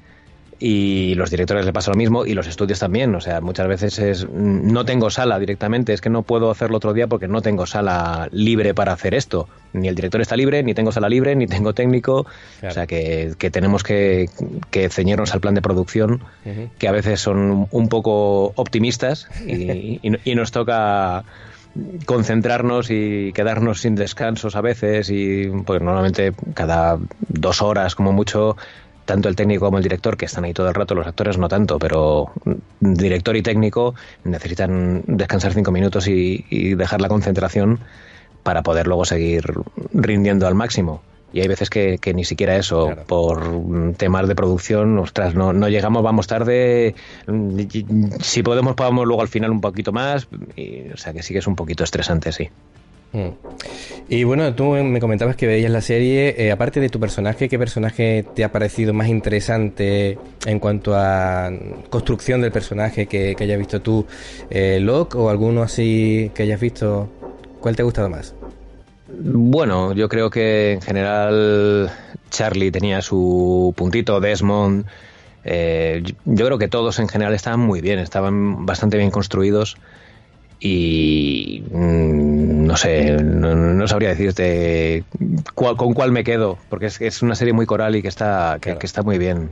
y los directores le pasa lo mismo y los estudios también. O sea, muchas veces es no tengo sala directamente, es que no puedo hacerlo otro día porque no tengo sala libre para hacer esto. Ni el director está libre, ni tengo sala libre, ni tengo técnico. O sea, que, tenemos que, ceñirnos al plan de producción, que a veces son un poco optimistas y, y nos toca concentrarnos y quedarnos sin descansos a veces y pues normalmente cada dos horas como mucho tanto el técnico como el director, que están ahí todo el rato, los actores no tanto, pero director y técnico necesitan descansar cinco minutos y, dejar la concentración para poder luego seguir rindiendo al máximo. Y hay veces que, ni siquiera eso, por temas de producción, ostras, no, no llegamos, vamos tarde, si podemos, podamos luego al final un poquito más, y, o sea que sí que es un poquito estresante, sí. Mm. Y bueno, tú me comentabas que veías la serie, eh, aparte de tu personaje, ¿qué personaje te ha parecido más interesante en cuanto a construcción del personaje que, hayas visto tú? Eh, ¿Locke o alguno así que hayas visto? ¿Cuál te ha gustado más? Bueno, yo creo que en general Charlie tenía su puntito, Desmond. Eh, yo creo que todos en general estaban muy bien, estaban bastante bien construidos y mm, no sé, no, sabría decirte con cuál me quedo, porque es, es una serie muy coral y que está, que, está muy bien.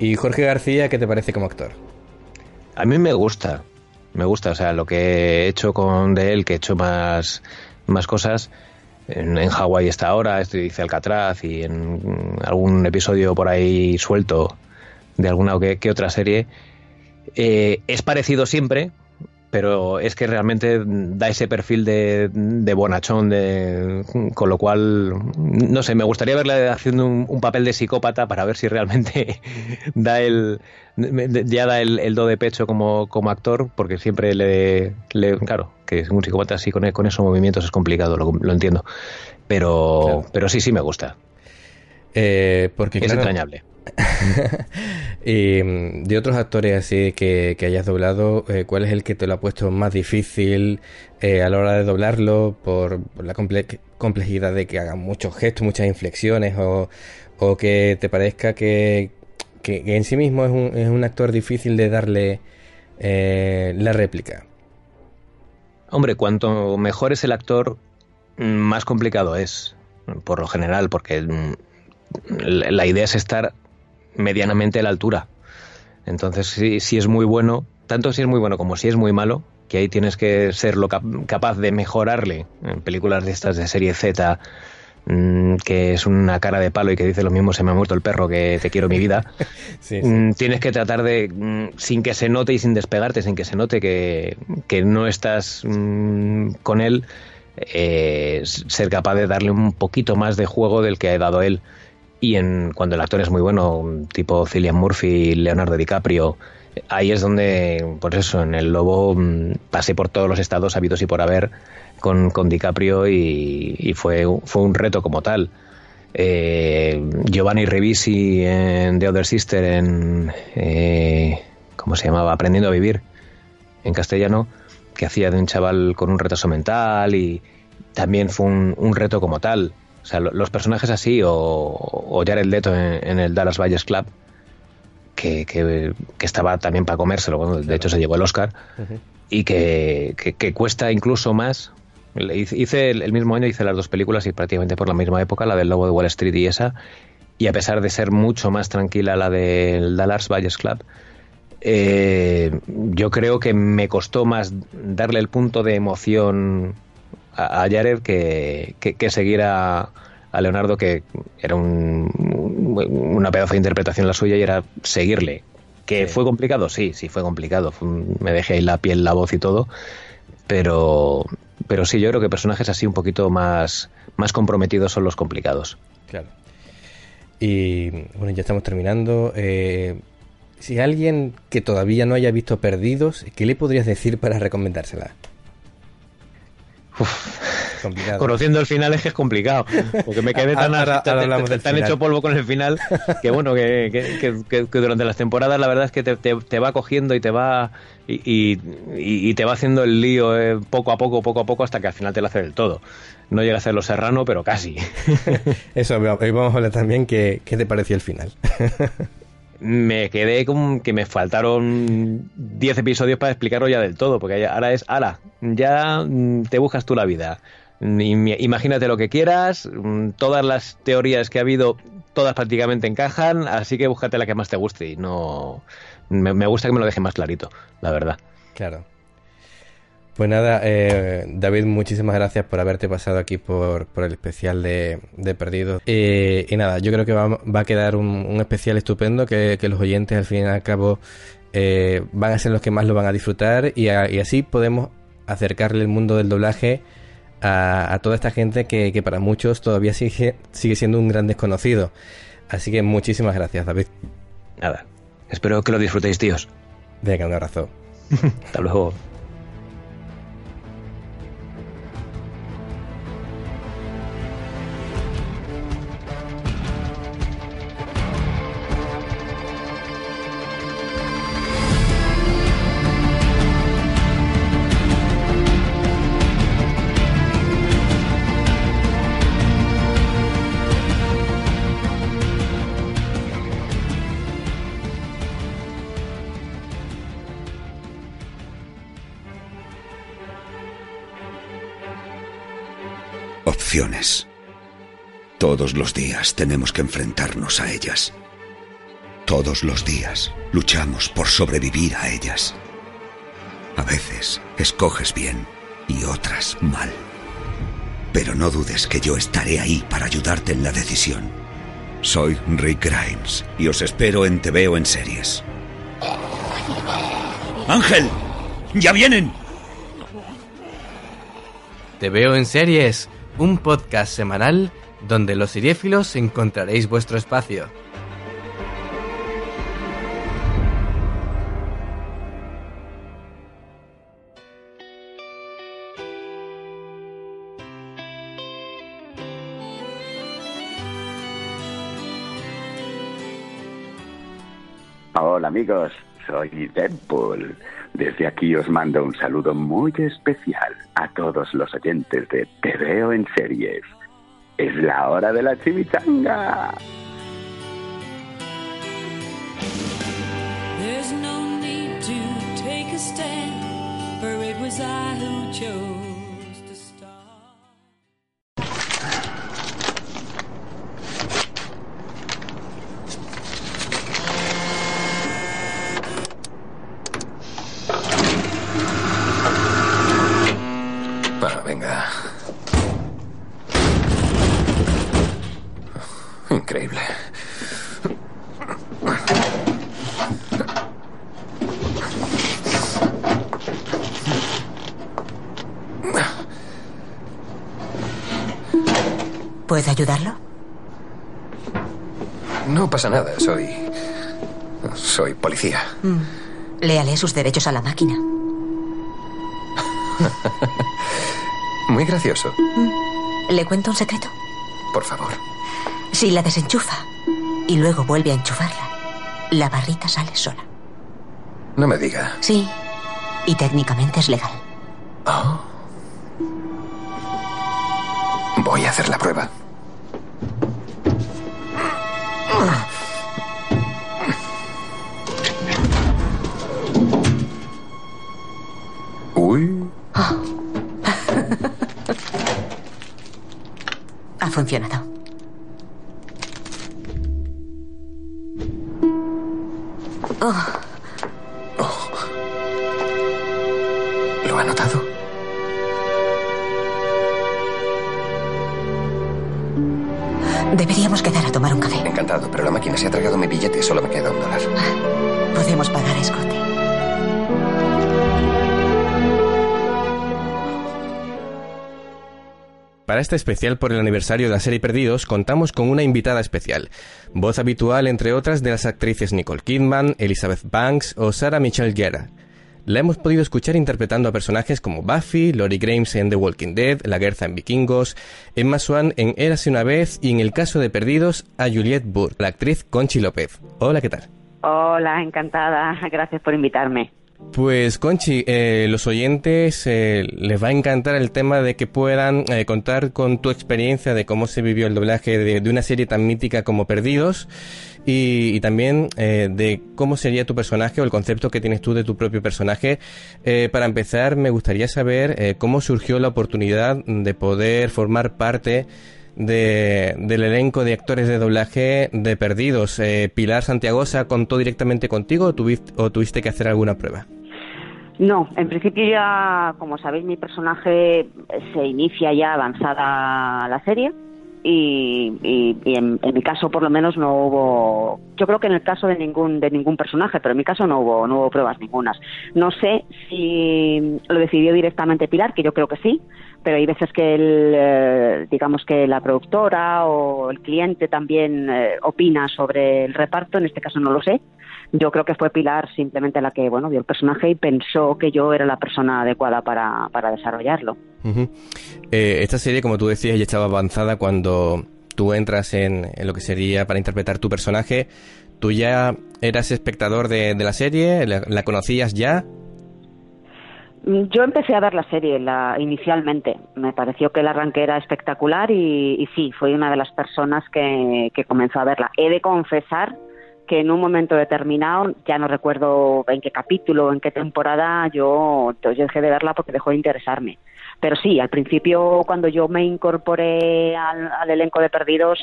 ¿Y Jorge García qué te parece como actor? A mí me gusta, me gusta, o sea, lo que he hecho con de él, que he hecho más, más cosas. En, en Hawái está ahora, esto dice Alcatraz y en algún episodio por ahí suelto de alguna o que, otra serie. Eh, es parecido siempre, pero es que realmente da ese perfil de, de bonachón, de, con lo cual, no sé, me gustaría verle haciendo un, papel de psicópata para ver si realmente da el, ya da el, do de pecho como, como actor, porque siempre le, le, claro, que un psicópata así con, con esos movimientos es complicado, lo, lo entiendo, pero, pero sí, sí me gusta. Eh, porque, es entrañable. y mm, de otros actores así que, hayas doblado, eh, ¿cuál es el que te lo ha puesto más difícil eh, a la hora de doblarlo por, la complejidad de que hagan muchos gestos, muchas inflexiones o, que te parezca que, en sí mismo es un, es un, actor difícil de darle eh, la réplica? Hombre, cuanto mejor es el actor, mm, más complicado es, por lo general, porque mm, la idea es estar medianamente a la altura. Entonces, si, es muy bueno, tanto si es muy bueno como si es muy malo, que ahí tienes que ser lo capaz de mejorarle en películas de estas de serie Z, mm, que es una cara de palo y que dice lo mismo, se me ha muerto el perro que te quiero mi vida. Mm, tienes que tratar de, mm, sin que se note y sin despegarte, sin que se note que, no estás con él, eh, ser capaz de darle un poquito más de juego del que ha dado él. Y en, cuando el actor es muy bueno, tipo Cillian Murphy, Leonardo DiCaprio, ahí es donde, por eso, en El Lobo mm, pasé por todos los estados habidos y por haber con, con DiCaprio y, fue, fue un reto como tal. Eh, Giovanni Revisi en The Other Sister, en. Eh, ¿Cómo se llamaba? Aprendiendo a vivir, en castellano, que hacía de un chaval con un retraso mental y también fue un reto como tal. O sea, los personajes así, o, o Jared Leto en, el Dallas Valles Club, que, que, estaba también para comérselo, bueno, de hecho se llevó el Oscar, y que, que, cuesta incluso más. Hice el, mismo año, hice las dos películas y prácticamente por la misma época, la del Lobo de Wall Street y esa, y a pesar de ser mucho más tranquila la del Dallas Valles Club, eh, yo creo que me costó más darle el punto de emoción a, Jared que, que, seguir a, Leonardo, que era un, una pedazo de interpretación la suya y era seguirle. ¿Que fue complicado? Sí, sí, fue complicado. me dejé ahí la piel, la voz y todo. Pero, pero sí, yo creo que personajes así un poquito más, más comprometidos son los complicados. Claro. Y bueno, ya estamos terminando. Eh, si alguien que todavía no haya visto Perdidos, ¿qué le podrías decir para recomendársela? Conociendo el final es que es complicado. Porque me quedé tan, tan, hecho polvo con el final que bueno, que, durante las temporadas la verdad es que te, va cogiendo y te va y, te va haciendo el lío eh, poco a poco, poco a poco, hasta que al final te lo hace del todo. No llega a ser lo serrano, pero casi. Eso, hoy vamos a hablar también qué, qué te pareció el final. me quedé con que me faltaron 10 episodios para explicarlo ya del todo, porque ahora es, ahora, ya mm, te buscas tú la vida. Imagínate lo que quieras, mm, todas las teorías que ha habido, todas prácticamente encajan, así que búscate la que más te guste y no... Me, me gusta que me lo deje más clarito, la verdad. Claro. Pues nada, eh, David, muchísimas gracias por haberte pasado aquí por, el especial de, de Perdidos. y nada, yo creo que va, a quedar un, especial estupendo que, los oyentes al fin y al cabo eh, van a ser los que más lo van a disfrutar y, así podemos acercarle el mundo del doblaje a, toda esta gente que, que, para muchos todavía sigue, sigue siendo un gran desconocido. Así que muchísimas gracias, David. Nada, espero que lo disfrutéis, tíos. Venga, un abrazo. Hasta luego. Todos los días tenemos que enfrentarnos a ellas. Todos los días luchamos por sobrevivir a ellas. A veces escoges bien y otras mal. Pero no dudes que yo estaré ahí para ayudarte en la decisión. Soy Rick Grimes y os espero en Te Veo en Series. ¡Ángel! ¡Ya vienen! Te Veo en Series un podcast semanal donde los siriéfilos encontraréis vuestro espacio. Hola amigos, soy Deadpool. Desde aquí os mando un saludo muy especial a todos los oyentes de Te veo en series. Es la hora de la chimichanga. ¿Puedo ayudarlo? No pasa nada, soy... Soy policía. Mm. Léale sus derechos a la máquina. Muy gracioso. Mm. ¿Le cuento un secreto? Por favor. Si la desenchufa y luego vuelve a enchufarla, la barrita sale sola. No me diga. Sí, y técnicamente es legal. Oh. Voy a hacer la prueba. Funcionado. Para este especial por el aniversario de la serie Perdidos contamos con una invitada especial, voz habitual entre otras de las actrices Nicole Kidman, Elizabeth Banks o Sarah Michelle Gellar. La hemos podido escuchar interpretando a personajes como Buffy, Lori Grimes en The Walking Dead, La en Vikingos, Emma Swan en Érase una vez y en el caso de Perdidos a Juliette Burr, la actriz Conchi López. Hola, ¿qué tal? Hola, encantada. Gracias por invitarme. Pues Conchi, eh, los oyentes eh, les va a encantar el tema de que puedan eh, contar con tu experiencia de cómo se vivió el doblaje de, una serie tan mítica como Perdidos y, también de cómo sería tu personaje o el concepto que tienes tú de tu propio personaje. para empezar, me gustaría saber cómo surgió la oportunidad de poder formar parte del elenco de actores de doblaje de Perdidos. Eh, ¿Pilar Santiagosa contó directamente contigo o tuviste, o tuviste que hacer alguna prueba? No, en principio ya, como sabéis, mi personaje se inicia ya avanzada la serie y, en, mi caso por lo menos no hubo yo creo que en el caso de ningún de ningún personaje pero en mi caso no hubo no hubo pruebas ningunas. No sé si lo decidió directamente Pilar que yo creo que sí pero hay veces que el, eh, digamos que la productora o el cliente también eh, opina sobre el reparto en este caso no lo sé yo creo que fue Pilar simplemente la que bueno vio el personaje y pensó que yo era la persona adecuada para, para desarrollarlo. Eh, esta serie, como tú decías, ya estaba avanzada cuando tú entras en, lo que sería para interpretar tu personaje. ¿Tú ya eras espectador de, la serie? ¿La, conocías ya? Yo empecé a ver la serie la, inicialmente. Me pareció que el arranque era espectacular y, y sí, fui una de las personas que, que comenzó a verla. He de confesar que en un momento determinado, ya no recuerdo en qué capítulo, o en qué temporada, yo, yo dejé de verla porque dejó de interesarme. Pero sí, al principio, cuando yo me incorporé al, elenco de Perdidos,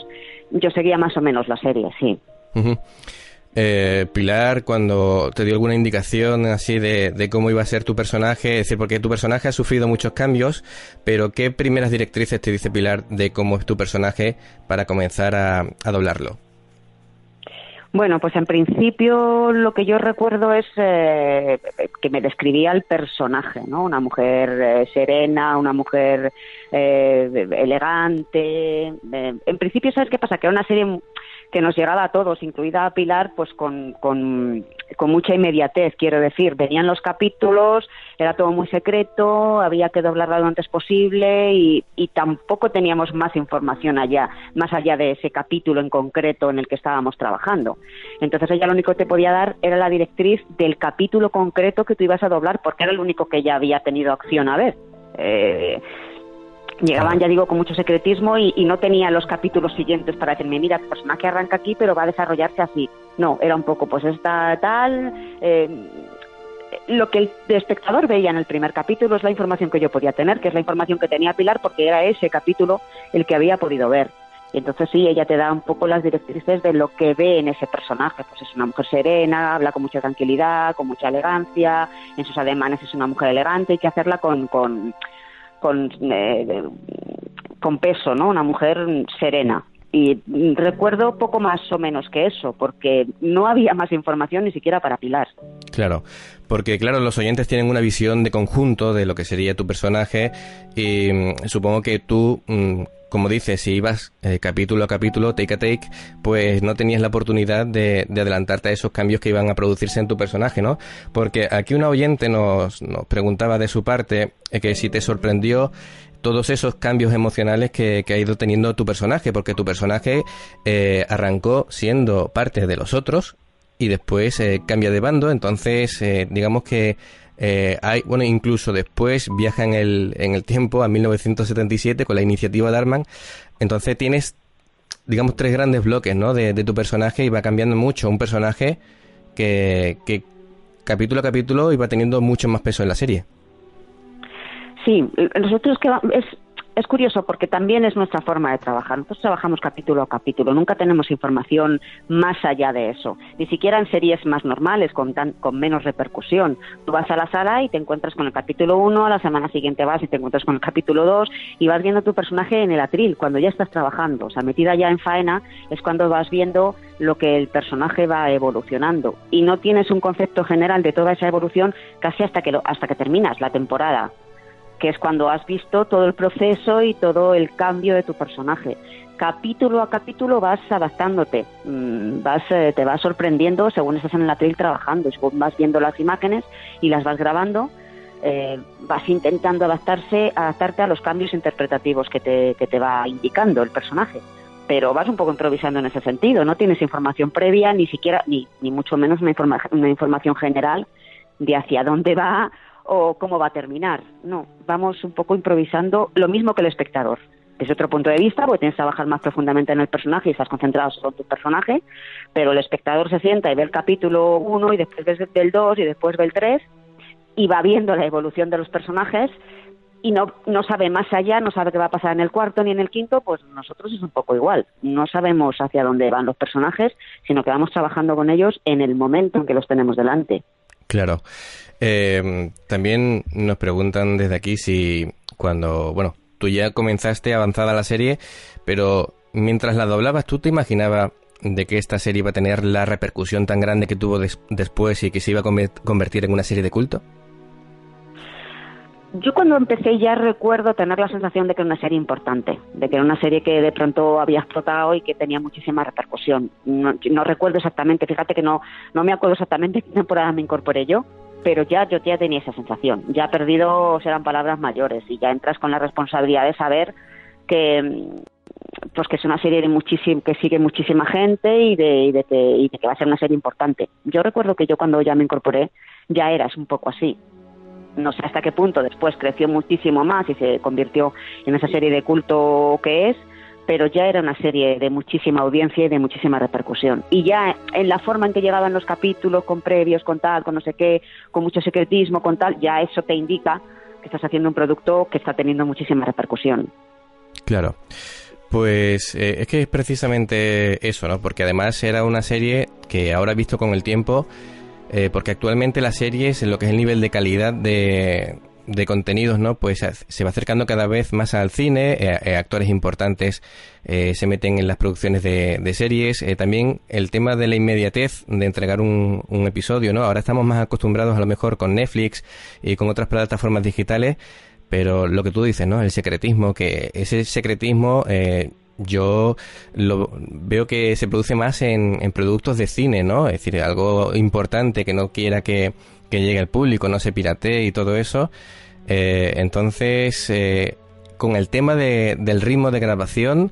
yo seguía más o menos la serie, sí. Eh, Pilar, cuando te dio alguna indicación así de, cómo iba a ser tu personaje, es decir, porque tu personaje ha sufrido muchos cambios, pero ¿qué primeras directrices te dice Pilar de cómo es tu personaje para comenzar a doblarlo? Bueno, pues en principio lo que yo recuerdo es eh, que me describía el personaje, ¿no? Una mujer eh, serena, una mujer eh, elegante. en principio, ¿sabes qué pasa? Que era una serie que nos llegaba a todos, incluida a Pilar, pues con, con, mucha inmediatez, quiero decir. Venían los capítulos, era todo muy secreto, había que doblarla lo antes posible y, y tampoco teníamos más información allá, más allá de ese capítulo en concreto en el que estábamos trabajando. Entonces ella lo único que te podía dar era la directriz del capítulo concreto que tú ibas a doblar, porque era el único que ella había tenido acción a ver. Eh, Llegaban, ya digo, con mucho secretismo y, no tenía los capítulos siguientes para decirme, mira, tu personaje arranca aquí, pero va a desarrollarse así. No, era un poco, pues esta tal. Eh, lo que el espectador veía en el primer capítulo es la información que yo podía tener, que es la información que tenía Pilar, porque era ese capítulo el que había podido ver. Y entonces sí, ella te da un poco las directrices de lo que ve en ese personaje. Pues es una mujer serena, habla con mucha tranquilidad, con mucha elegancia, en sus ademanes es una mujer elegante, hay que hacerla con, con con, eh, con peso, ¿no? Una mujer serena. Y recuerdo poco más o menos que eso, porque no había más información ni siquiera para Pilar. Claro, porque claro, los oyentes tienen una visión de conjunto de lo que sería tu personaje y mm, supongo que tú mm, como dices, si ibas eh, capítulo a capítulo, take a take, pues no tenías la oportunidad de, adelantarte a esos cambios que iban a producirse en tu personaje, ¿no? Porque aquí una oyente nos, preguntaba de su parte eh, que si te sorprendió todos esos cambios emocionales que, ha ido teniendo tu personaje, porque tu personaje eh, arrancó siendo parte de los otros y después cambia de bando, entonces digamos que eh, hay, bueno, incluso después viaja en el, en el tiempo a 1977 con la iniciativa Darman. Entonces tienes, digamos, tres grandes bloques, ¿no? De, tu personaje y va cambiando mucho. Un personaje que, capítulo a capítulo iba teniendo mucho más peso en la serie. Sí, nosotros que es es curioso porque también es nuestra forma de trabajar. Nosotros trabajamos capítulo a capítulo, nunca tenemos información más allá de eso, ni siquiera en series más normales, con, con menos repercusión. Tú vas a la sala y te encuentras con el capítulo 1, a la semana siguiente vas y te encuentras con el capítulo 2 y vas viendo tu personaje en el atril, cuando ya estás trabajando. O sea, metida ya en faena es cuando vas viendo lo que el personaje va evolucionando y no tienes un concepto general de toda esa evolución casi hasta que, hasta que terminas la temporada que es cuando has visto todo el proceso y todo el cambio de tu personaje. capítulo a capítulo vas adaptándote, mm, vas, eh, te vas sorprendiendo según estás en el atril trabajando, vas viendo las imágenes y las vas grabando, eh, vas intentando adaptarse, adaptarte a los cambios interpretativos que te, que te va indicando el personaje. Pero vas un poco improvisando en ese sentido, no tienes información previa, ni siquiera, ni, ni mucho menos una, una información general de hacia dónde va o cómo va a terminar. No, vamos un poco improvisando lo mismo que el espectador desde otro punto de vista, porque tienes que trabajar más profundamente en el personaje y estás concentrado solo en tu personaje, pero el espectador se sienta y ve el capítulo 1 y después ve el 2 y después ve el 3 y va viendo la evolución de los personajes y no, no sabe más allá, no sabe qué va a pasar en el cuarto ni en el quinto, pues nosotros es un poco igual. No sabemos hacia dónde van los personajes, sino que vamos trabajando con ellos en el momento en que los tenemos delante. Claro. Eh, también nos preguntan desde aquí si cuando, bueno, tú ya comenzaste avanzada la serie, pero mientras la doblabas, ¿tú te imaginabas de que esta serie iba a tener la repercusión tan grande que tuvo después y que se iba a convertir en una serie de culto? Yo cuando empecé ya recuerdo tener la sensación de que era una serie importante, de que era una serie que de pronto había explotado y que tenía muchísima repercusión. No, recuerdo exactamente, fíjate que no, no me acuerdo exactamente qué temporada me incorporé yo, pero ya yo ya tenía esa sensación. Ya perdido serán palabras mayores y ya entras con la responsabilidad de saber que pues que es una serie de muchísimo que sigue muchísima gente y de, y de, y de que va a ser una serie importante. Yo recuerdo que yo cuando ya me incorporé ya eras un poco así. No sé hasta qué punto después creció muchísimo más y se convirtió en esa serie de culto que es, pero ya era una serie de muchísima audiencia y de muchísima repercusión. Y ya en la forma en que llegaban los capítulos, con previos, con tal, con no sé qué, con mucho secretismo, con tal, ya eso te indica que estás haciendo un producto que está teniendo muchísima repercusión. Claro. Pues eh, es que es precisamente eso, ¿no? Porque además era una serie que ahora visto con el tiempo, eh, porque actualmente las series, en lo que es el nivel de calidad de, de contenidos, ¿no? Pues se va acercando cada vez más al cine, eh, eh, actores importantes eh, se meten en las producciones de, series, también el tema de la inmediatez de entregar un, un, episodio, ¿no? Ahora estamos más acostumbrados a lo mejor con Netflix y con otras plataformas digitales, pero lo que tú dices, ¿no? El secretismo, que ese secretismo yo lo veo que se produce más en, productos de cine, ¿no? Es decir, algo importante que no quiera que que llegue al público, no se piratee y todo eso. Eh, entonces, eh, con el tema de, del ritmo de grabación,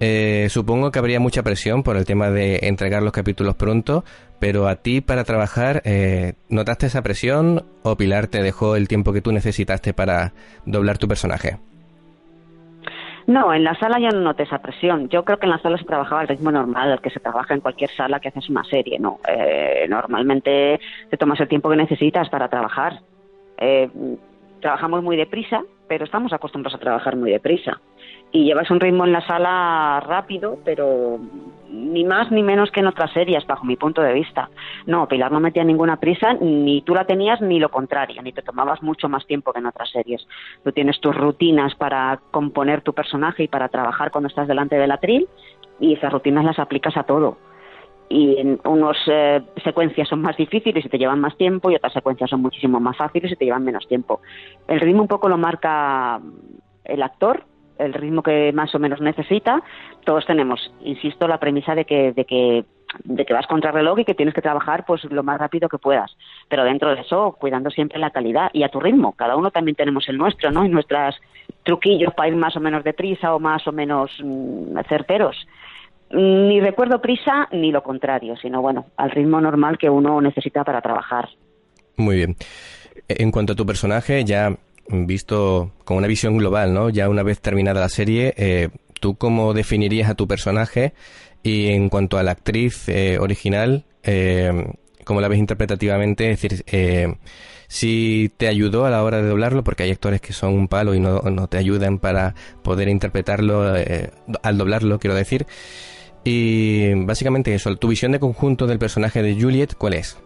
eh, supongo que habría mucha presión por el tema de entregar los capítulos pronto, pero a ti para trabajar, ¿notaste esa presión o Pilar te dejó el tiempo que tú necesitaste para doblar tu personaje? No, en la sala yo no noté esa presión. Yo creo que en la sala se trabajaba al ritmo normal, al que se trabaja en cualquier sala que haces una serie, ¿no? Eh, normalmente te tomas el tiempo que necesitas para trabajar. Eh, trabajamos muy deprisa, pero estamos acostumbrados a trabajar muy deprisa y llevas un ritmo en la sala rápido, pero ni más ni menos que en otras series, bajo mi punto de vista. No, Pilar no metía ninguna prisa, ni tú la tenías ni lo contrario, ni te tomabas mucho más tiempo que en otras series. Tú tienes tus rutinas para componer tu personaje y para trabajar cuando estás delante del atril, y esas rutinas las aplicas a todo. Y en unas eh, secuencias son más difíciles y te llevan más tiempo, y otras secuencias son muchísimo más fáciles y te llevan menos tiempo. El ritmo un poco lo marca el actor, el ritmo que más o menos necesita. Todos tenemos, insisto, la premisa de que, de que de que vas contra reloj y que tienes que trabajar pues lo más rápido que puedas, pero dentro de eso cuidando siempre la calidad y a tu ritmo. Cada uno también tenemos el nuestro, ¿no? Y nuestras truquillos para ir más o menos deprisa o más o menos mm, certeros. Ni recuerdo prisa ni lo contrario, sino bueno, al ritmo normal que uno necesita para trabajar. Muy bien. En cuanto a tu personaje, ya visto con una visión global, ¿no? Ya una vez terminada la serie, eh, ¿tú cómo definirías a tu personaje? Y en cuanto a la actriz eh, original, eh, ¿cómo la ves interpretativamente? Es decir, si te ayudó a la hora de doblarlo, porque hay actores que son un palo y no, no te ayudan para poder interpretarlo al doblarlo, quiero decir. Y básicamente eso, tu visión de conjunto del personaje de Juliet, ¿cuál es?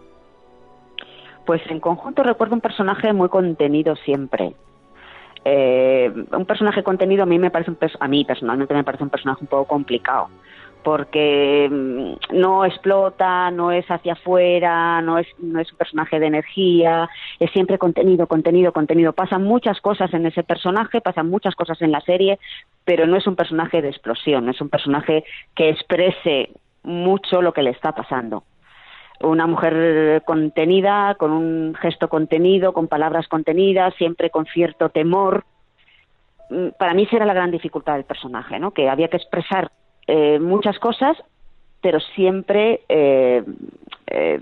Pues en conjunto recuerdo un personaje muy contenido siempre. Eh, un personaje contenido a mí me parece un a personalmente me parece un personaje un poco complicado porque mm, no explota, no es hacia afuera, no es, no es un personaje de energía, es siempre contenido, contenido, contenido. Pasan muchas cosas en ese personaje, pasan muchas cosas en la serie, pero no es un personaje de explosión, es un personaje que exprese mucho lo que le está pasando. Una mujer contenida, con un gesto contenido, con palabras contenidas, siempre con cierto temor. Mm, para mí esa era la gran dificultad del personaje, ¿no? que había que expresar eh, muchas cosas, pero siempre eh, eh,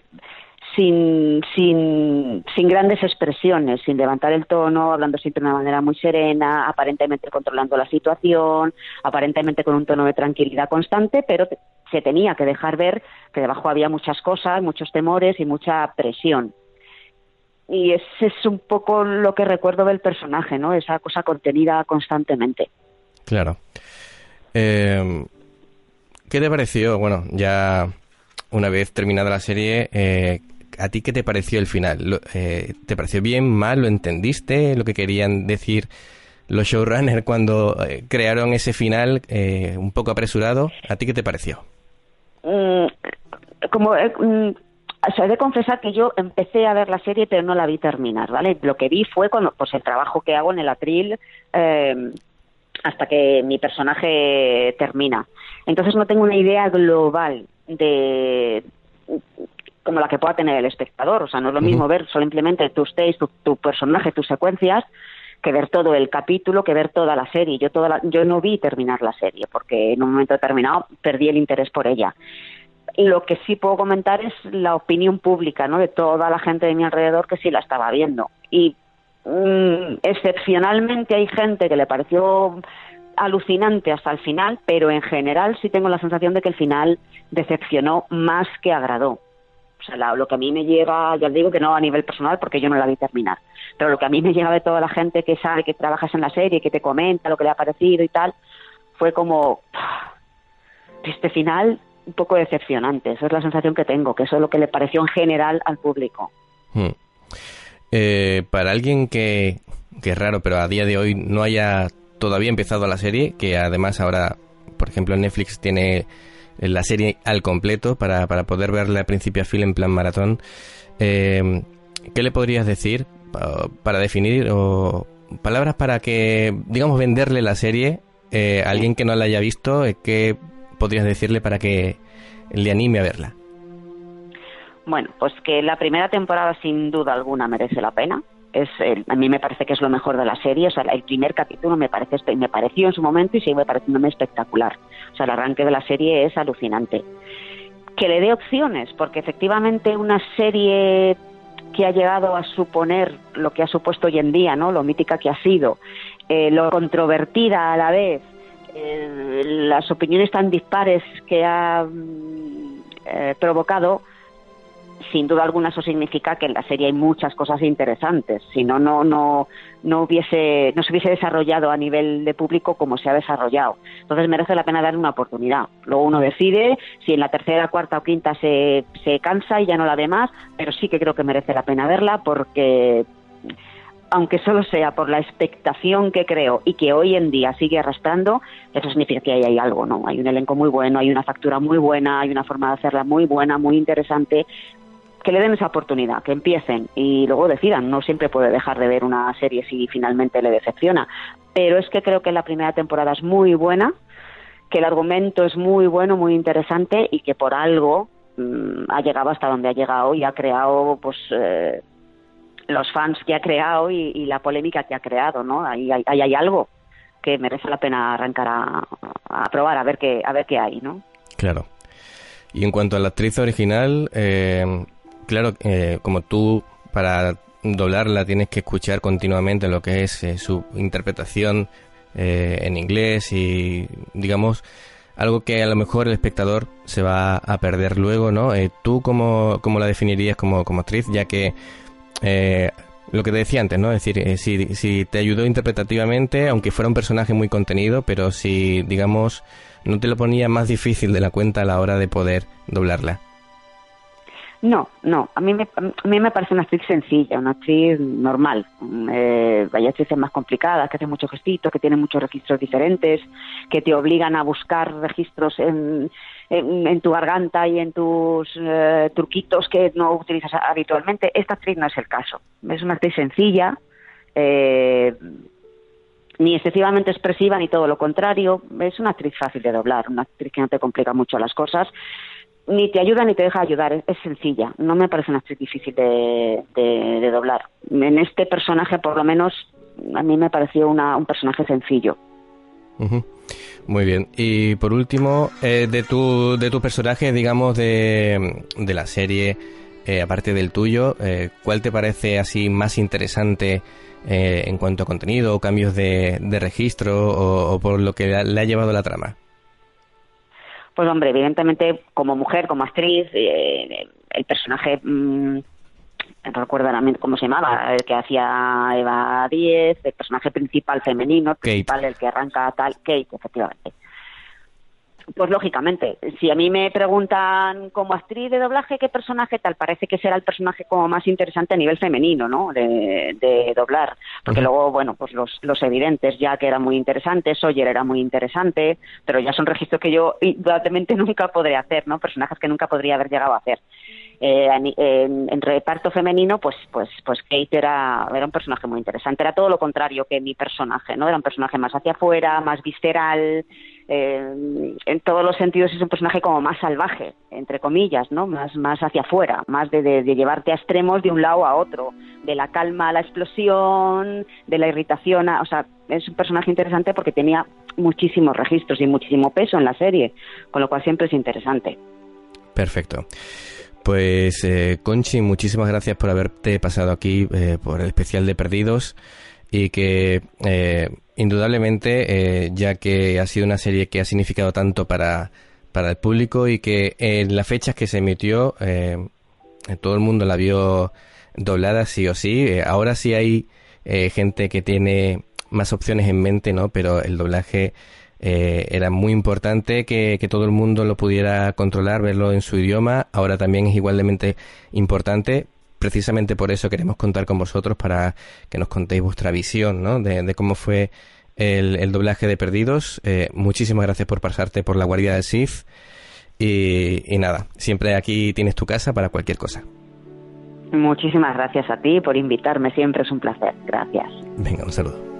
sin, sin, sin grandes expresiones, sin levantar el tono, hablando siempre de una manera muy serena, aparentemente controlando la situación, aparentemente con un tono de tranquilidad constante, pero se tenía que dejar ver que debajo había muchas cosas, muchos temores y mucha presión. Y ese es un poco lo que recuerdo del personaje, ¿no? Esa cosa contenida constantemente. Claro. Eh, ¿Qué te pareció? Bueno, ya una vez terminada la serie, eh, ¿a ti qué te pareció el final? Eh, ¿Te pareció bien, mal? ¿Lo entendiste? ¿Lo que querían decir los showrunners cuando eh, crearon ese final un poco apresurado? ¿A ti qué te pareció? Mm, como mm, he de confesar que yo empecé a ver la serie pero no la vi terminar, ¿vale? Lo que vi fue cuando, pues el trabajo que hago en el atril hasta que mi personaje termina. Entonces no tengo una idea global de como la que pueda tener el espectador. O sea, no es lo mismo ver simplemente tu stage, tu, personaje, tus secuencias, que ver todo el capítulo, que ver toda la serie. Yo, toda yo no vi terminar la serie porque en un momento determinado perdí el interés por ella. Lo que sí puedo comentar es la opinión pública, ¿no? De toda la gente de mi alrededor que sí la estaba viendo. Y mm, excepcionalmente hay gente que le pareció alucinante hasta el final, pero en general sí tengo la sensación de que el final decepcionó más que agradó. O sea, lo que a mí me llega, ya digo que no a nivel personal porque yo no la vi terminar, pero lo que a mí me llega de toda la gente que sabe que trabajas en la serie, que te comenta lo que le ha parecido y tal, fue como este final un poco decepcionante. Esa es la sensación que tengo, que eso es lo que le pareció en general al público. Hmm. Eh, para alguien que, que es raro, pero a día de hoy no haya todavía empezado la serie, que además ahora, por ejemplo, Netflix tiene la serie al completo para, para poder verla a principio a fin en plan maratón. Eh, ¿Qué le podrías decir para definir o palabras para que, digamos, venderle la serie eh, a alguien que no la haya visto? Eh, ¿Qué podrías decirle para que le anime a verla? Bueno, pues que la primera temporada sin duda alguna merece la pena es a mí me parece que es lo mejor de la serie. O sea, el primer capítulo me parece me pareció en su momento y sigue pareciéndome espectacular. O sea, el arranque de la serie es alucinante. Que le dé opciones, porque efectivamente una serie que ha llegado a suponer lo que ha supuesto hoy en día, ¿no? Lo mítica que ha sido, eh, lo controvertida a la vez, eh, las opiniones tan dispares que ha mm, eh, provocado, sin duda alguna eso significa que en la serie hay muchas cosas interesantes, si no no no no hubiese no se hubiese desarrollado a nivel de público como se ha desarrollado. Entonces merece la pena darle una oportunidad. Luego uno decide si en la tercera, cuarta o quinta se, se cansa y ya no la ve más, pero sí que creo que merece la pena verla porque aunque solo sea por la expectación que creo y que hoy en día sigue arrastrando, eso significa que ahí hay algo, ¿no? Hay un elenco muy bueno, hay una factura muy buena, hay una forma de hacerla muy buena, muy interesante, que le den esa oportunidad, que empiecen y luego decidan. No siempre puede dejar de ver una serie si finalmente le decepciona. Pero es que creo que la primera temporada es muy buena, que el argumento es muy bueno, muy interesante y que por algo mm, ha llegado hasta donde ha llegado y ha creado pues eh, los fans que ha creado y, la polémica que ha creado, ¿no? Ahí hay, hay, algo que merece la pena arrancar a, a, probar, a ver qué, a ver qué hay, ¿no? Claro. Y en cuanto a la actriz original, eh, claro, eh, como tú para doblarla tienes que escuchar continuamente lo que es eh, su interpretación eh, en inglés y digamos algo que a lo mejor el espectador se va a perder luego, ¿no? ¿Tú cómo, cómo, la definirías como, como actriz? Ya que lo que te decía antes, ¿no? Es decir, si, si te ayudó interpretativamente, aunque fuera un personaje muy contenido, pero si, digamos, no te lo ponía más difícil de la cuenta a la hora de poder doblarla. No, no. A mí me, a mí me parece una actriz sencilla, una actriz normal. Eh, hay actrices más complicadas, que hacen muchos gestitos, que tienen muchos registros diferentes, que te obligan a buscar registros en, en, tu garganta y en tus eh, truquitos que no utilizas habitualmente. Esta actriz no es el caso. Es una actriz sencilla, eh, ni excesivamente expresiva, ni todo lo contrario. Es una actriz fácil de doblar, una actriz que no te complica mucho las cosas ni te ayuda ni te deja ayudar, es, sencilla. No me parece una actriz difícil de, doblar. En este personaje, por lo menos, a mí me pareció un personaje sencillo. Muy bien. Y por último, eh, de, tu, de tu personaje, digamos, de, de la serie, eh, aparte del tuyo, eh, ¿cuál te parece así más interesante en cuanto a contenido o cambios de, de registro o, por lo que le ha llevado la trama? Pues hombre, evidentemente como mujer, como actriz, eh, el personaje, mmm, no recuerdo cómo se llamaba, el que hacía Eva 10, el personaje principal femenino, principal, el que arranca tal, Kate, efectivamente. Pues lógicamente, si a mí me preguntan como actriz de doblaje qué personaje tal, parece que será el personaje como más interesante a nivel femenino, ¿no? De, doblar. Porque luego, bueno, pues los, los evidentes, ya que era muy interesante, Sawyer era muy interesante, pero ya son registros que yo indudablemente nunca podré hacer, ¿no? Personajes que nunca podría haber llegado a hacer. Eh, en, reparto femenino, pues, pues, pues Kate era, era un personaje muy interesante. Era todo lo contrario que mi personaje, ¿no? Era un personaje más hacia afuera, más visceral, en todos los sentidos es un personaje como más salvaje, entre comillas, ¿no? Más, más hacia afuera, más de, llevarte a extremos de un lado a otro, de la calma a la explosión, de la irritación, o sea, es un personaje interesante porque tenía muchísimos registros y muchísimo peso en la serie, con lo cual siempre es interesante. Perfecto. Pues eh, Conchi, muchísimas gracias por haberte pasado aquí eh, por el especial de Perdidos y que eh, indudablemente, eh, ya que ha sido una serie que ha significado tanto para, para el público y que en las fechas que se emitió eh, todo el mundo la vio doblada sí o sí. Eh, ahora sí hay gente que tiene más opciones en mente, ¿no? Pero el doblaje era muy importante que, todo el mundo lo pudiera controlar, verlo en su idioma. Ahora también es igualmente importante, precisamente por eso queremos contar con vosotros para que nos contéis vuestra visión ¿no? de, cómo fue el, doblaje de Perdidos. Eh, muchísimas gracias por pasarte por la guardia del SIF. Y, y nada, siempre aquí tienes tu casa para cualquier cosa. Muchísimas gracias a ti por invitarme, siempre es un placer. Gracias. Venga, un saludo.